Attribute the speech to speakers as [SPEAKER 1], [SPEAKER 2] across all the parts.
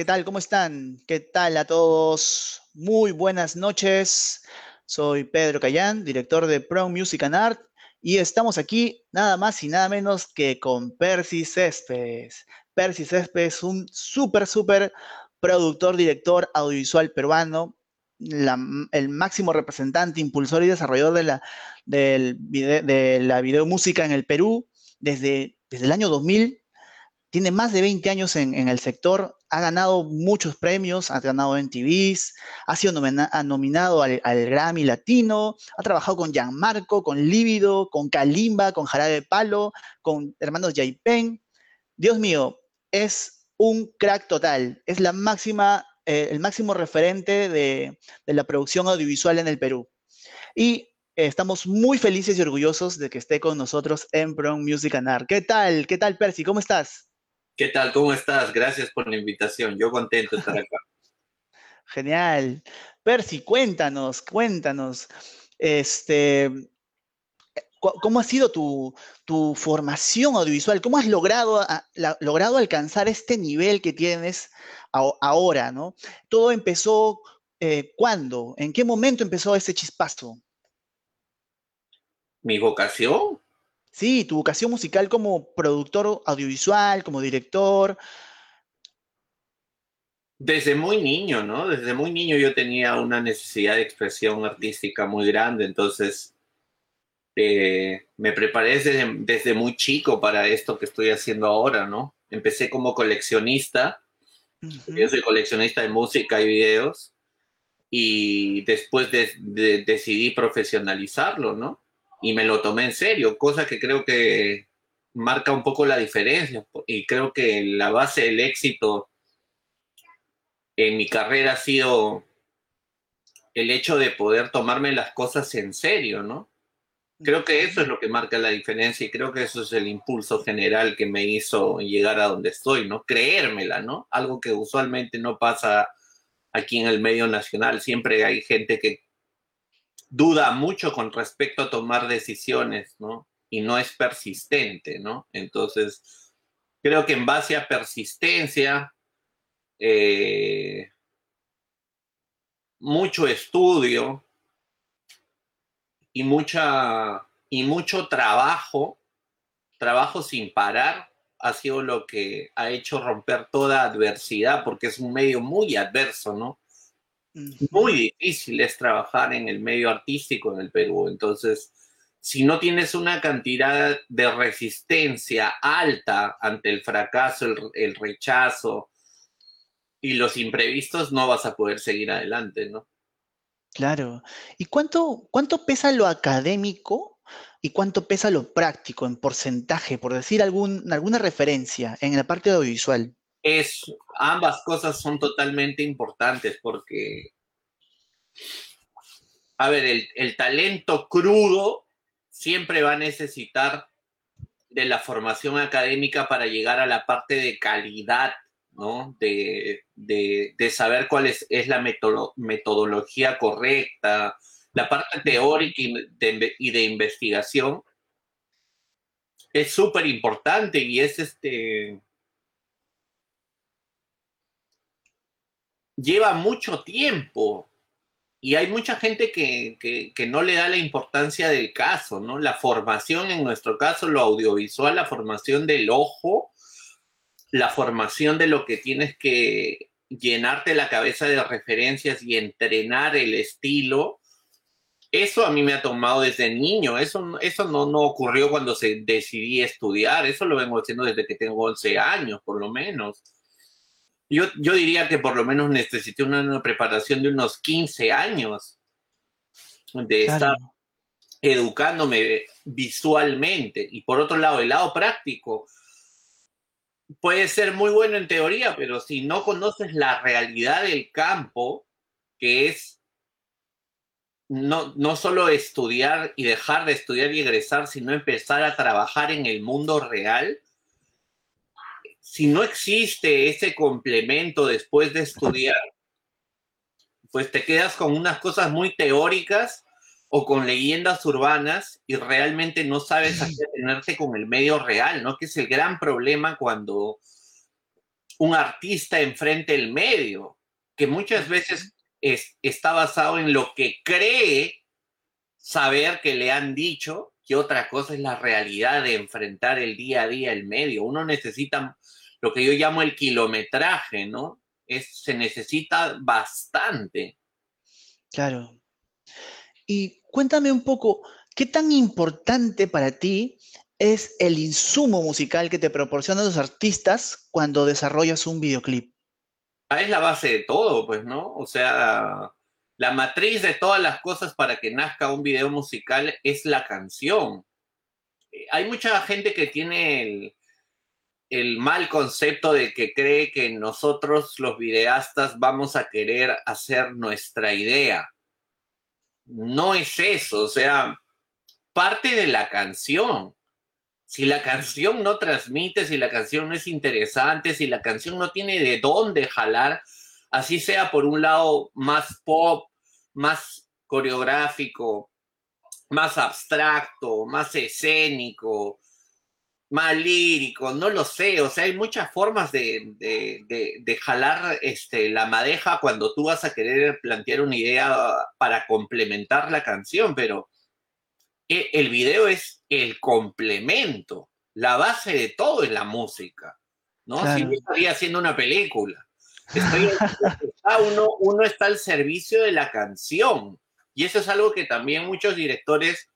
[SPEAKER 1] ¿qué tal? ¿Cómo están? ¿Qué tal a todos? Muy buenas noches. Soy Pedro Cayán, director de Pro Music and Art, y estamos aquí nada más y nada menos que con Percy Céspedes. Percy Céspedes, un súper, súper productor, director audiovisual peruano, el máximo representante, impulsor y desarrollador de la, de la videomúsica en el Perú desde, desde el año 2000 tiene más de 20 años en, el sector, ha ganado muchos premios, ha ganado en TVs, ha sido nominado al, Grammy Latino, ha trabajado con Gianmarco, con Lívido, con Kalimba, con Jarabe Palo, con hermanos Yaipen. Dios mío, es un crack total, es la máxima, eh, el máximo referente de, la producción audiovisual en el Perú. Y estamos muy felices y orgullosos de que esté con nosotros en Brown Music and Art. ¿Qué tal? ¿Qué tal, Percy? ¿Cómo estás?
[SPEAKER 2] ¿Qué tal? ¿Cómo estás? Gracias por la invitación. Yo contento de estar acá.
[SPEAKER 1] Genial. Percy, cuéntanos, cuéntanos. Este, ¿Cómo ha sido tu, formación audiovisual? ¿Cómo has logrado, logrado alcanzar este nivel que tienes ahora? ¿no? Todo empezó, eh, ¿cuándo? ¿En qué momento empezó ese chispazo?
[SPEAKER 2] ¿Mi vocación?
[SPEAKER 1] Sí, tu vocación musical como productor audiovisual, como director.
[SPEAKER 2] Desde muy niño, ¿no? Desde muy niño yo tenía una necesidad de expresión artística muy grande, entonces eh, me preparé desde, muy chico para esto que estoy haciendo ahora, ¿no? Empecé como coleccionista, yo soy coleccionista de música y videos, y después decidí profesionalizarlo, ¿no? Y me lo tomé en serio, cosa que creo que marca un poco la diferencia y creo que la base del éxito en mi carrera ha sido el hecho de poder tomarme las cosas en serio, ¿no? Creo que eso es lo que marca la diferencia y creo que eso es el impulso general que me hizo llegar a donde estoy, ¿no? Creérmela, ¿no? Algo que usualmente no pasa aquí en el medio nacional. Siempre hay gente que duda mucho con respecto a tomar decisiones, ¿no? Y no es persistente, ¿no? Entonces, creo que en base a persistencia, eh, mucho estudio y, mucha, y mucho trabajo, trabajo sin parar, ha sido lo que ha hecho romper toda adversidad, porque es un medio muy adverso, ¿no? Muy difícil es trabajar en el medio artístico en el Perú. Entonces, si no tienes una cantidad de resistencia alta ante el fracaso, el, rechazo y los imprevistos, no vas a poder seguir adelante, ¿no?
[SPEAKER 1] Claro. ¿Y cuánto, cuánto pesa lo académico y cuánto pesa lo práctico en porcentaje, por decir algún, alguna referencia en la parte audiovisual?
[SPEAKER 2] Es, ambas cosas son totalmente importantes porque, a ver, el, talento crudo siempre va a necesitar de la formación académica para llegar a la parte de calidad, ¿no? De, saber cuál es, la metodología correcta, la parte teórica y de investigación es súper importante y es este lleva mucho tiempo y hay mucha gente que, no le da la importancia del caso, ¿no? La formación, en nuestro caso, lo audiovisual, la formación del ojo, la formación de lo que tienes que llenarte la cabeza de referencias y entrenar el estilo. Eso a mí me ha tomado desde niño, eso, eso no, no ocurrió cuando se decidí estudiar, eso lo vengo haciendo desde que tengo 11 años, por lo menos. Yo, diría que por lo menos necesité una, preparación de unos 15 años de estar educándome visualmente. Y por otro lado, el lado práctico puede ser muy bueno en teoría, pero si no conoces la realidad del campo, que es no, no solo estudiar y dejar de estudiar y egresar, sino empezar a trabajar en el mundo real, si no existe ese complemento después de estudiar, pues te quedas con unas cosas muy teóricas o con leyendas urbanas y realmente no sabes a qué con el medio real, ¿no? Que es el gran problema cuando un artista enfrente del medio, que muchas veces está basado en lo que cree saber que le han dicho, y otra cosa es la realidad de enfrentar el día a día el medio. Uno necesita lo que yo llamo el kilometraje, ¿no? Es, se necesita bastante.
[SPEAKER 1] Claro. Y cuéntame un poco, ¿qué tan importante para ti es el insumo musical que te proporcionan los artistas cuando desarrollas un videoclip?
[SPEAKER 2] Ah, es la base de todo, pues, ¿no? O sea, la matriz de todas las cosas para que nazca un video musical es la canción. Eh, hay mucha gente que tiene el, el mal concepto de que cree que nosotros los videastas vamos a querer hacer nuestra idea. No es eso, o sea, parte de la canción. Si la canción no transmite, si la canción no es interesante, si la canción no tiene de dónde jalar, así sea por un lado más pop, más coreográfico, más abstracto, más escénico, más lírico, no lo sé, o sea, hay muchas formas de, de, jalar este, la madeja cuando tú vas a querer plantear una idea para complementar la canción, pero e, el video es el complemento, la base de todo es la música, ¿no? Si yo estaría haciendo una película, uno, uno está al servicio de la canción, y eso es algo que también muchos directores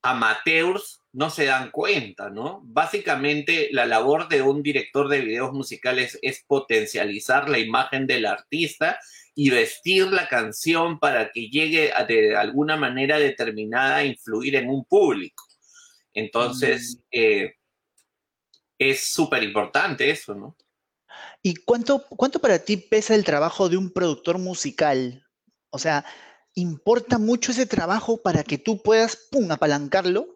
[SPEAKER 2] amateurs no se dan cuenta, ¿no? Básicamente la labor de un director de videos musicales es potencializar la imagen del artista y vestir la canción para que llegue de alguna manera determinada a influir en un público. Entonces, mm. eh, es súper importante eso, ¿no?
[SPEAKER 1] ¿Y cuánto, cuánto para ti pesa el trabajo de un productor musical? O sea, ¿importa mucho ese trabajo para que tú puedas, pum, apalancarlo?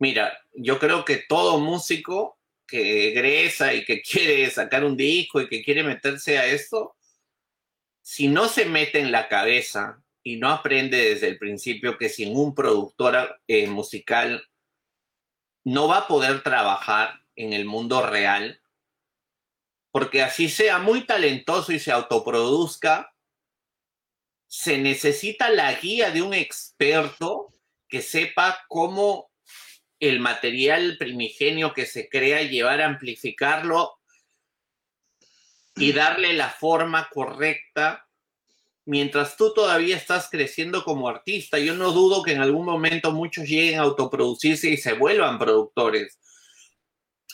[SPEAKER 2] Mira, yo creo que todo músico que egresa y que quiere sacar un disco y que quiere meterse a esto, si no se mete en la cabeza y no aprende desde el principio que sin un productor eh, musical no va a poder trabajar en el mundo real, porque así sea muy talentoso y se autoproduzca, se necesita la guía de un experto que sepa cómo el material primigenio que se crea, llevar a amplificarlo y darle la forma correcta mientras tú todavía estás creciendo como artista. Yo no dudo que en algún momento muchos lleguen a autoproducirse y se vuelvan productores,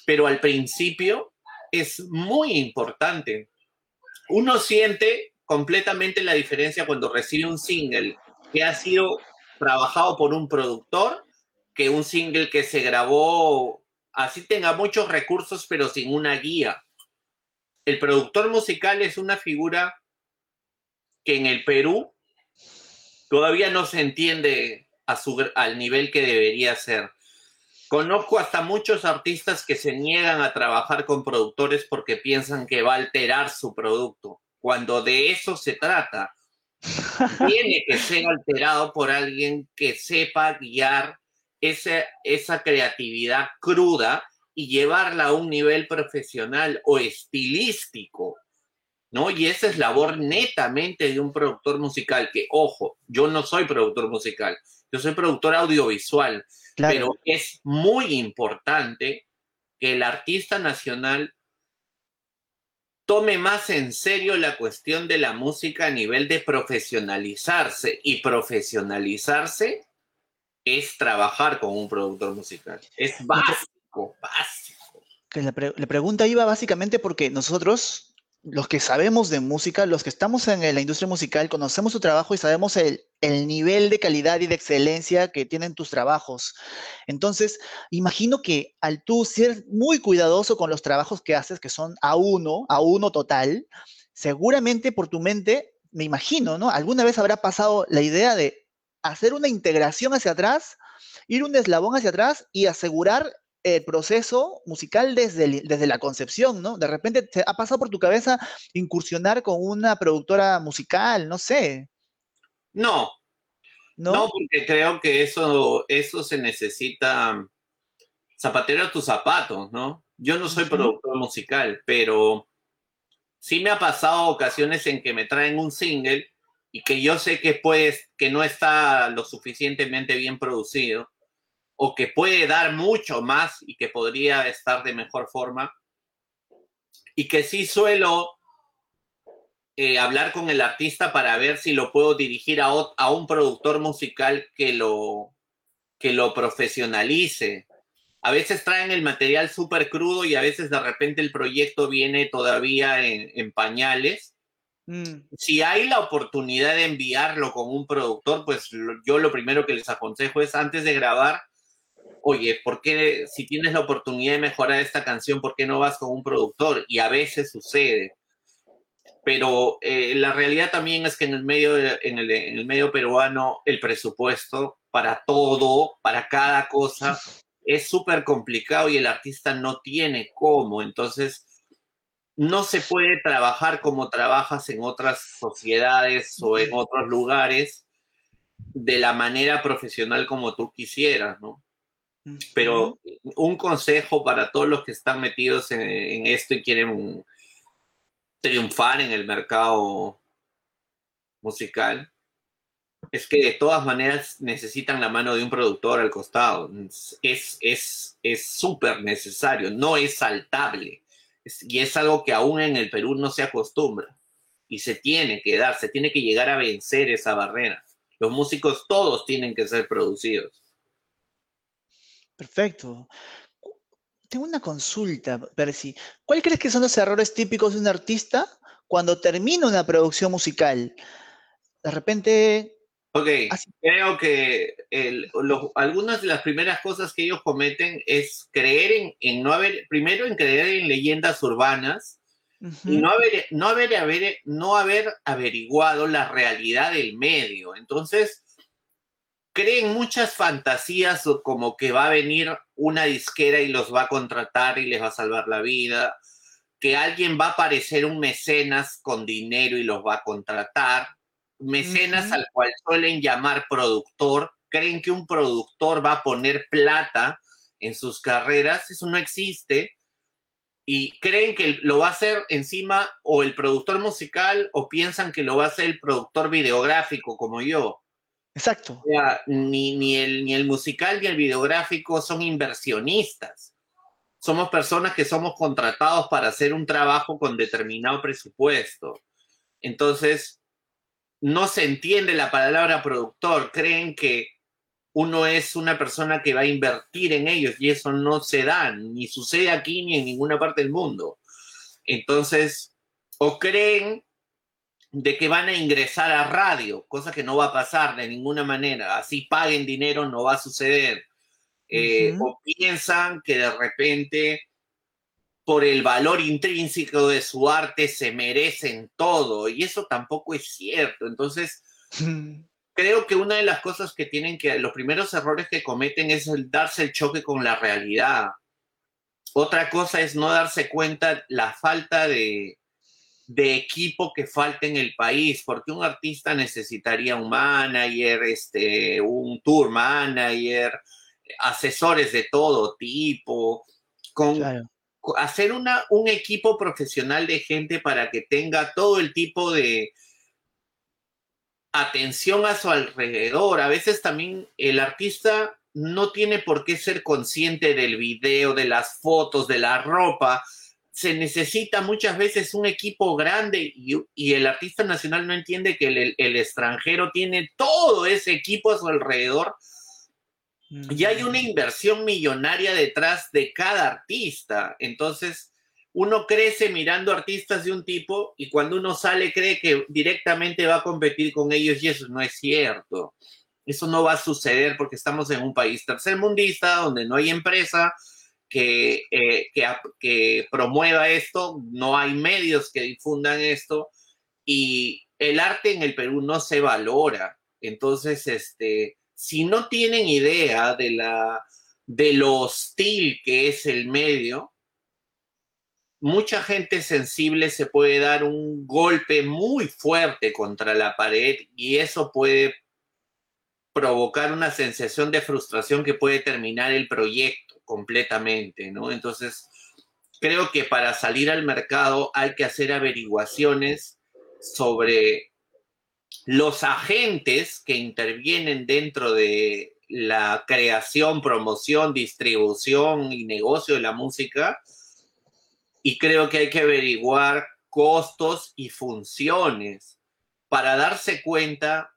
[SPEAKER 2] pero al principio es muy importante. Uno siente completamente la diferencia cuando recibe un single que ha sido trabajado por un productor que un single que se grabó así tenga muchos recursos pero sin una guía. El productor musical es una figura que en el Perú todavía no se entiende a su, al nivel que debería ser. Conozco hasta muchos artistas que se niegan a trabajar con productores porque piensan que va a alterar su producto, cuando de eso se trata. Tiene que ser alterado por alguien que sepa guiar esa, creatividad cruda y llevarla a un nivel profesional o estilístico, ¿no? Y esa es labor netamente de un productor musical, que, ojo, yo no soy productor musical, yo soy productor audiovisual, pero es muy importante que el artista nacional tome más en serio la cuestión de la música a nivel de profesionalizarse y profesionalizarse es trabajar con un productor musical. Es básico, básico.
[SPEAKER 1] Que la, pregunta iba básicamente porque nosotros, los que sabemos de música, los que estamos en la industria musical, conocemos tu trabajo y sabemos el, el nivel de calidad y de excelencia que tienen tus trabajos. Entonces, imagino que al tú ser muy cuidadoso con los trabajos que haces, que son a uno, a uno total, seguramente por tu mente, me imagino, ¿no? Alguna vez habrá pasado la idea de hacer una integración hacia atrás, ir un eslabón hacia atrás y asegurar el proceso musical desde, desde la concepción, ¿no? De repente te ha pasado por tu cabeza incursionar con una productora musical, no sé.
[SPEAKER 2] No. No, porque creo que eso, eso se necesita zapatero a tus zapatos, ¿no? Yo no soy productor musical, pero sí me ha pasado ocasiones en que me traen un single y que yo sé que pues que no está lo suficientemente bien producido o que puede dar mucho más y que podría estar de mejor forma y que sí suelo eh, hablar con el artista para ver si lo puedo dirigir a, a un productor musical que lo, que lo profesionalice. A veces traen el material súper crudo y a veces de repente el proyecto viene todavía en, pañales. Mm. Si hay la oportunidad de enviarlo con un productor, pues yo lo primero que les aconsejo es antes de grabar, oye, ¿por qué si tienes la oportunidad de mejorar esta canción, ¿por qué no vas con un productor? Y a veces sucede. Pero eh, la realidad también es que en el, medio, en, el, medio peruano el presupuesto para todo, para cada cosa, es súper complicado y el artista no tiene cómo. Entonces, no se puede trabajar como trabajas en otras sociedades o en otros lugares de la manera profesional como tú quisieras, ¿no? Pero un consejo para todos los que están metidos en, esto y quieren triunfar en el mercado musical es que de todas maneras necesitan la mano de un productor al costado. Es es súper necesario, no es saltable. Y es algo que aún en el Perú no se acostumbra. Y se tiene que dar, se tiene que llegar a vencer esa barrera. Los músicos todos tienen que ser producidos.
[SPEAKER 1] Perfecto. Tengo una consulta, Percy. ¿Cuál crees que son los errores típicos de un artista cuando termina una producción musical? De repente...
[SPEAKER 2] Ok, creo que algunas de las primeras cosas que ellos cometen es creer en, no haber, primero en creer en leyendas urbanas y no haber, no, haber, no haber averiguado la realidad del medio. Entonces, creen muchas fantasías como que va a venir una disquera y los va a contratar y les va a salvar la vida, que alguien va a aparecer un mecenas con dinero y los va a contratar, mecenas al cual suelen llamar productor, creen que un productor va a poner plata en sus carreras, eso no existe, y creen que lo va a hacer encima o el productor musical o piensan que lo va a hacer el productor videográfico como yo
[SPEAKER 1] Exacto.
[SPEAKER 2] ni, ni, el, ni el musical ni el videográfico son inversionistas. Somos personas que somos contratados para hacer un trabajo con determinado presupuesto. Entonces, no se entiende la palabra productor. Creen que uno es una persona que va a invertir en ellos y eso no se da, ni sucede aquí ni en ninguna parte del mundo. Entonces, o creen de que van a ingresar a radio, cosa que no va a pasar de ninguna manera. Así paguen dinero, no va a suceder. Eh, o piensan que de repente, por el valor intrínseco de su arte, se merecen todo. Y eso tampoco es cierto. Entonces, creo que una de las cosas que tienen que, los primeros errores que cometen es el darse el choque con la realidad. Otra cosa es no darse cuenta la falta de, de equipo que falta en el país, porque un artista necesitaría un manager, este, un tour manager, asesores de todo tipo, con, hacer una, un equipo profesional de gente para que tenga todo el tipo de atención a su alrededor. A veces también el artista no tiene por qué ser consciente del video, de las fotos, de la ropa, se necesita muchas veces un equipo grande y, el artista nacional no entiende que el, extranjero tiene todo ese equipo a su alrededor y hay una inversión millonaria detrás de cada artista. Entonces, uno crece mirando artistas de un tipo y cuando uno sale cree que directamente va a competir con ellos y eso no es cierto. Eso no va a suceder porque estamos en un país tercermundista donde no hay empresa, que, eh, que, promueva esto, no hay medios que difundan esto y el arte en el Perú no se valora. Entonces, este, si no tienen idea de, la, de lo hostil que es el medio, mucha gente sensible se puede dar un golpe muy fuerte contra la pared y eso puede provocar una sensación de frustración que puede terminar el proyecto completamente, ¿no? Entonces, creo que para salir al mercado hay que hacer averiguaciones sobre los agentes que intervienen dentro de la creación, promoción, distribución y negocio de la música. Y creo que hay que averiguar costos y funciones para darse cuenta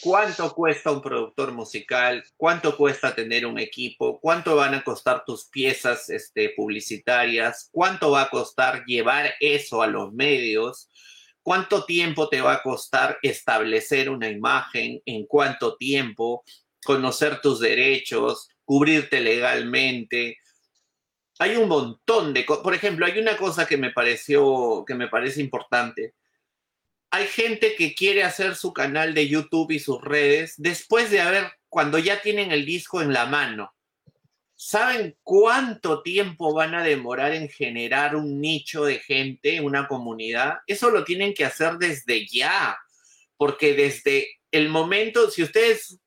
[SPEAKER 2] cuánto cuesta un productor musical, cuánto cuesta tener un equipo, cuánto van a costar tus piezas este, publicitarias, cuánto va a costar llevar eso a los medios, cuánto tiempo te va a costar establecer una imagen, en cuánto tiempo, conocer tus derechos, cubrirte legalmente. Hay un montón de cosas. Por ejemplo, hay una cosa que me pareció, que me parece importante hay gente que quiere hacer su canal de YouTube y sus redes después de haber, cuando ya tienen el disco en la mano. ¿Saben cuánto tiempo van a demorar en generar un nicho de gente, una comunidad? Eso lo tienen que hacer desde ya, porque desde el momento, si ustedes,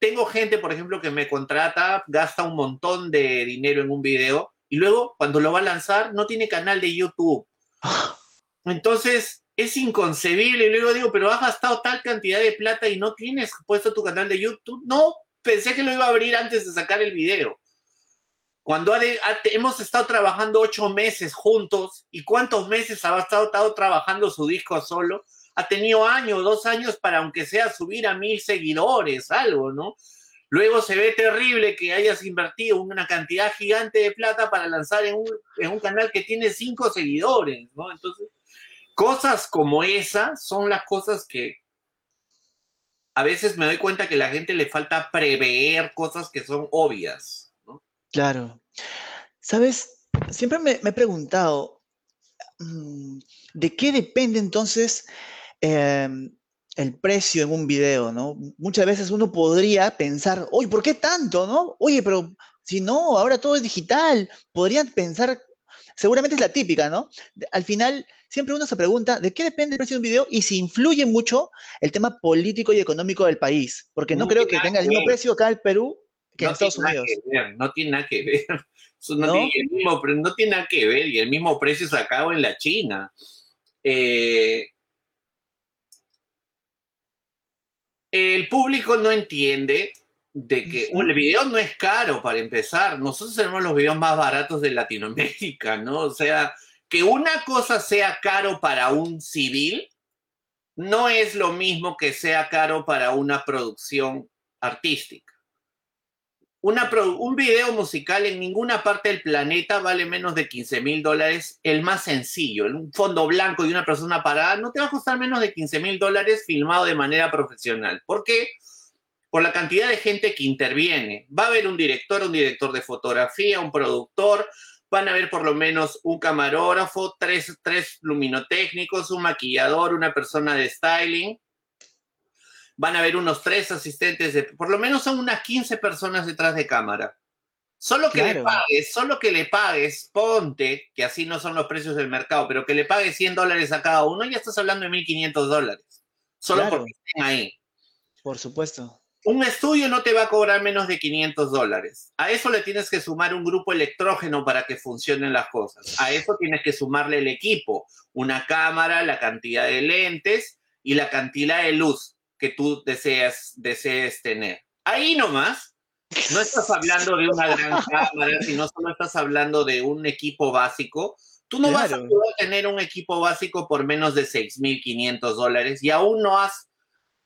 [SPEAKER 2] tengo gente, por ejemplo, que me contrata, gasta un montón de dinero en un video y luego cuando lo va a lanzar no tiene canal de YouTube. Entonces, es inconcebible. Y luego digo, pero has gastado tal cantidad de plata y no tienes puesto tu canal de YouTube. No, pensé que lo iba a abrir antes de sacar el video. Cuando hemos estado trabajando ocho meses juntos, ¿y cuántos meses ha estado, estado trabajando su disco solo? Ha tenido años, dos años para, aunque sea, subir a mil seguidores, algo, ¿no? Luego se ve terrible que hayas invertido una cantidad gigante de plata para lanzar en un, en un canal que tiene cinco seguidores, ¿no? Entonces, cosas como esa son las cosas que a veces me doy cuenta que a la gente le falta prever cosas que son obvias.
[SPEAKER 1] Claro. Sabes, siempre me, he preguntado, mm, ¿de qué depende entonces em, el precio en un video, ¿no? Muchas veces uno podría pensar, oye, ¿por qué tanto, no? Oye, pero si no, ahora todo es digital. Podrían pensar, seguramente es la típica, ¿no? Al final, siempre uno se pregunta de qué depende el precio de un video y si influye mucho el tema político y económico del país, porque no, creo que tenga el mismo precio acá en Perú que en Estados Unidos.
[SPEAKER 2] no tiene nada que ver. no, Tiene el mismo, no tiene nada que ver y el mismo precio sacado en la China. Eh, el público no entiende de que el video no es caro para empezar. Nosotros tenemos los videos más baratos de Latinoamérica, ¿no? O sea, que una cosa sea caro para un civil no es lo mismo que sea caro para una producción artística. Un video musical en ninguna parte del planeta vale menos de 15 mil dólares, el más sencillo, un fondo blanco y una persona parada, no te va a costar menos de 15 mil dólares filmado de manera profesional. ¿Por qué? Por la cantidad de gente que interviene. Va a haber un director, un director de fotografía, un productor, van a ver por lo menos un camarógrafo, tres, tres luminotécnicos, un maquillador, una persona de styling. Van a ver unos tres asistentes, de, por lo menos son unas 15 personas detrás de cámara. Solo que le pagues, solo que le pagues, ponte, que así no son los precios del mercado, pero que le pagues 100 dólares a cada uno, ya estás hablando de 1.500 dólares. Solo porque estén ahí.
[SPEAKER 1] Por supuesto.
[SPEAKER 2] Un estudio no te va a cobrar menos de 500 dólares. A eso le tienes que sumar un grupo electrógeno para que funcionen las cosas. A eso tienes que sumarle el equipo, una cámara, la cantidad de lentes y la cantidad de luz que tú deseas, desees tener. Ahí nomás, no estás hablando de una gran cámara, sino solo estás hablando de un equipo básico. Tú no vas a poder tener un equipo básico por menos de 6.500 dólares y aún no has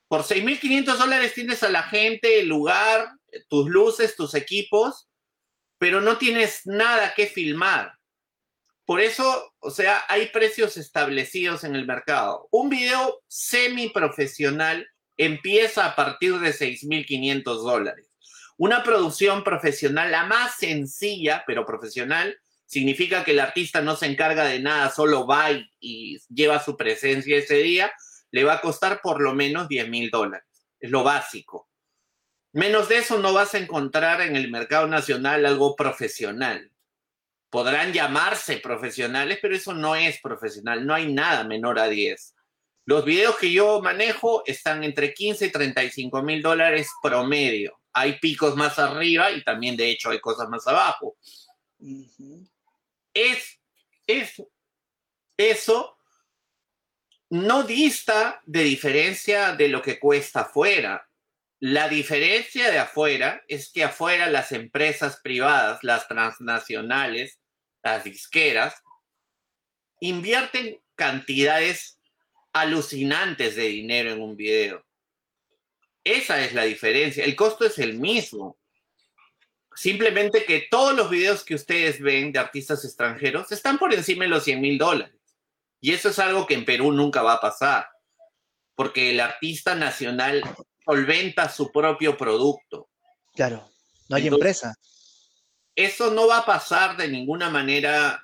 [SPEAKER 2] por 6.500 dólares tienes a la gente, el lugar, tus luces, tus equipos, pero no tienes nada que filmar. Por eso, o sea, hay precios establecidos en el mercado. Un video semi-profesional empieza a partir de 6.500 dólares. Una producción profesional, la más sencilla, pero profesional, significa que el artista no se encarga de nada, solo va y lleva su presencia ese día le va a costar por lo menos 10 mil dólares. Es lo básico. Menos de eso no vas a encontrar en el mercado nacional algo profesional. Podrán llamarse profesionales, pero eso no es profesional. No hay nada menor a 10. Los videos que yo manejo están entre 15 y 35 mil dólares promedio. Hay picos más arriba y también de hecho hay cosas más abajo. es, es eso no dista de diferencia de lo que cuesta afuera. La diferencia de afuera es que afuera las empresas privadas, las transnacionales, las disqueras, invierten cantidades alucinantes de dinero en un video. Esa es la diferencia. El costo es el mismo. Simplemente que todos los videos que ustedes ven de artistas extranjeros están por encima de los 100 mil dólares. Y eso es algo que en Perú nunca va a pasar, porque el artista nacional solventa su propio producto.
[SPEAKER 1] Claro, no hay empresa.
[SPEAKER 2] Eso no va a pasar de ninguna manera.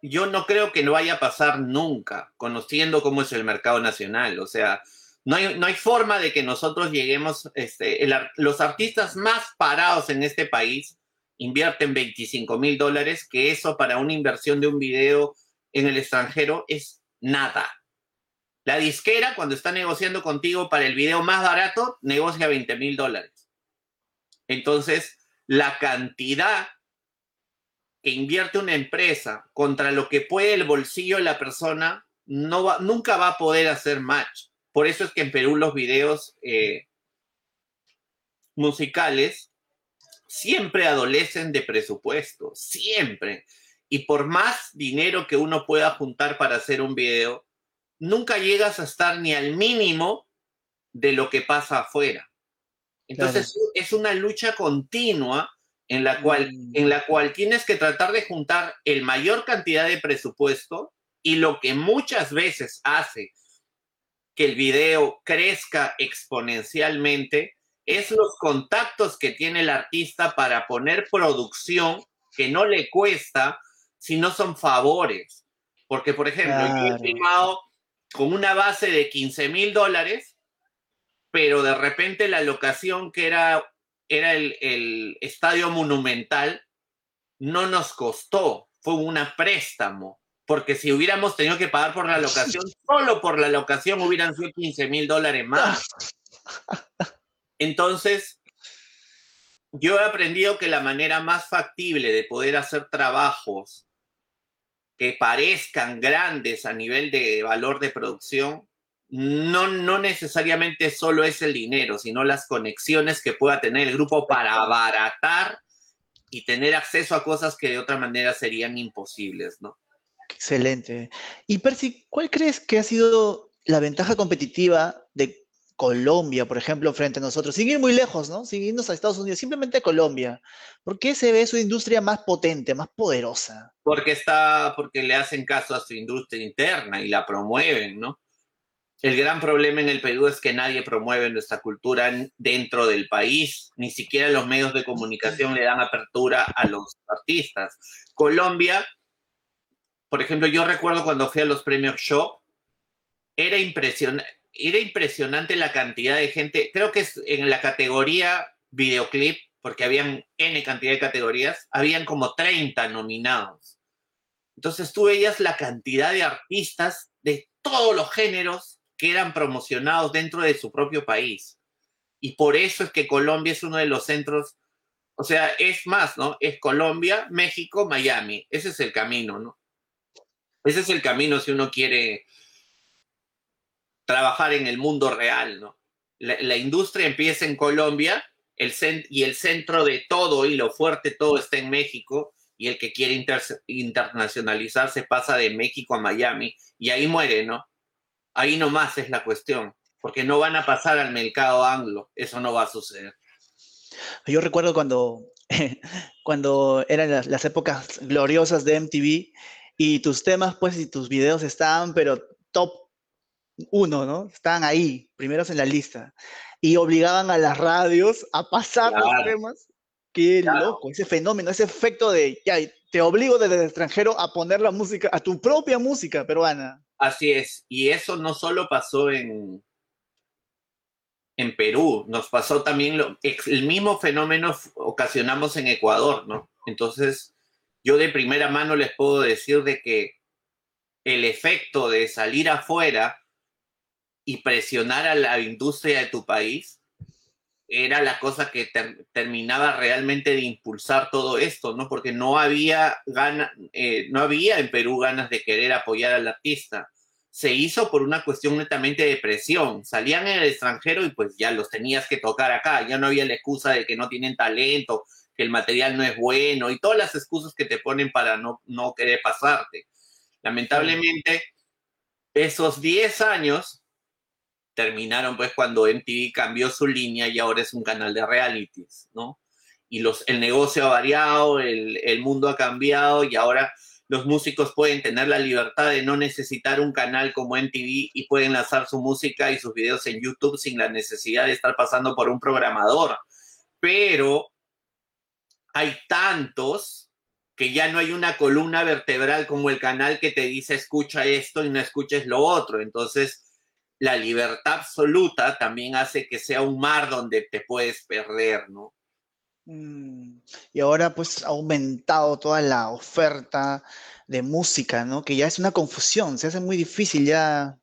[SPEAKER 2] Yo no creo que no vaya a pasar nunca, conociendo cómo es el mercado nacional. O sea, no hay, no hay forma de que nosotros lleguemos, este, los artistas más parados en este país invierten 25 mil dólares, que eso para una inversión de un video en el extranjero es nada. La disquera, cuando está negociando contigo para el video más barato, negocia 20 mil dólares. Entonces, la cantidad que invierte una empresa contra lo que puede el bolsillo de la persona, no va, nunca va a poder hacer match. Por eso es que en Perú los videos eh, musicales siempre adolecen de presupuesto, siempre. Y por más dinero que uno pueda juntar para hacer un video, nunca llegas a estar ni al mínimo de lo que pasa afuera. Entonces es una lucha continua en la, cual, mm. en la cual tienes que tratar de juntar el mayor cantidad de presupuesto y lo que muchas veces hace que el video crezca exponencialmente es los contactos que tiene el artista para poner producción que no le cuesta, si no son favores. Porque, por ejemplo, yo he firmado con una base de 15 mil dólares, pero de repente la locación que era, era el, estadio monumental no nos costó, fue un préstamo, porque si hubiéramos tenido que pagar por la locación, solo por la locación hubieran sido 15 mil dólares más. Entonces, yo he aprendido que la manera más factible de poder hacer trabajos que parezcan grandes a nivel de valor de producción, no, no necesariamente solo es el dinero, sino las conexiones que pueda tener el grupo para abaratar y tener acceso a cosas que de otra manera serían imposibles, ¿no?
[SPEAKER 1] Excelente. Y Percy, ¿cuál crees que ha sido la ventaja competitiva de Colombia, por ejemplo, frente a nosotros, sin ir muy lejos, ¿no? Sin irnos a Estados Unidos, simplemente Colombia. ¿Por qué se ve su industria más potente, más poderosa?
[SPEAKER 2] Porque está, porque le hacen caso a su industria interna y la promueven, ¿no? El gran problema en el Perú es que nadie promueve nuestra cultura dentro del país, ni siquiera los medios de comunicación le dan apertura a los artistas. Colombia, por ejemplo, yo recuerdo cuando fui a los premios Show, era impresionante era impresionante la cantidad de gente. Creo que en la categoría videoclip, porque habían N cantidad de categorías, habían como 30 nominados. Entonces tú veías la cantidad de artistas de todos los géneros que eran promocionados dentro de su propio país. Y por eso es que Colombia es uno de los centros, o sea, es más, ¿no? Es Colombia, México, Miami. Ese es el camino, ¿no? Ese es el camino si uno quiere trabajar en el mundo real, ¿no? La, industria empieza en Colombia y el centro de todo y lo fuerte todo está en México y el que quiere internacionalizarse pasa de México a Miami y ahí muere, ¿no? Ahí nomás es la cuestión, porque no van a pasar al mercado anglo, eso no va a suceder.
[SPEAKER 1] Yo recuerdo cuando, cuando eran las, las épocas gloriosas de MTV y tus temas, pues, y tus videos estaban, pero top uno, ¿no? Estaban ahí, primeros en la lista. Y obligaban a las radios a pasar los temas. Qué loco, ese fenómeno, ese efecto de, ya, te obligo desde el extranjero a poner la música, a tu propia música peruana.
[SPEAKER 2] Así es, y eso no solo pasó en, en Perú, nos pasó también lo, el mismo fenómeno ocasionamos en Ecuador, ¿no? Entonces, yo de primera mano les puedo decir de que el efecto de salir afuera y presionar a la industria de tu país era la cosa que terminaba realmente de impulsar todo esto, ¿no? Porque no había gana, eh, no había en Perú ganas de querer apoyar al artista. Se hizo por una cuestión netamente de presión. Salían en el extranjero y pues ya los tenías que tocar acá. Ya no había la excusa de que no tienen talento, que el material no es bueno y todas las excusas que te ponen para no, no querer pasarte. Lamentablemente, esos 10 años terminaron pues cuando MTV cambió su línea y ahora es un canal de realities, ¿no? Y los, el negocio ha variado, el, el mundo ha cambiado y ahora los músicos pueden tener la libertad de no necesitar un canal como MTV y pueden lanzar su música y sus videos en YouTube sin la necesidad de estar pasando por un programador. Pero hay tantos que ya no hay una columna vertebral como el canal que te dice escucha esto y no escuches lo otro. Entonces, la libertad absoluta también hace que sea un mar donde te puedes perder, ¿no?
[SPEAKER 1] Mm, y ahora pues ha aumentado toda la oferta de música, ¿no? Que ya es una confusión, se hace muy difícil ya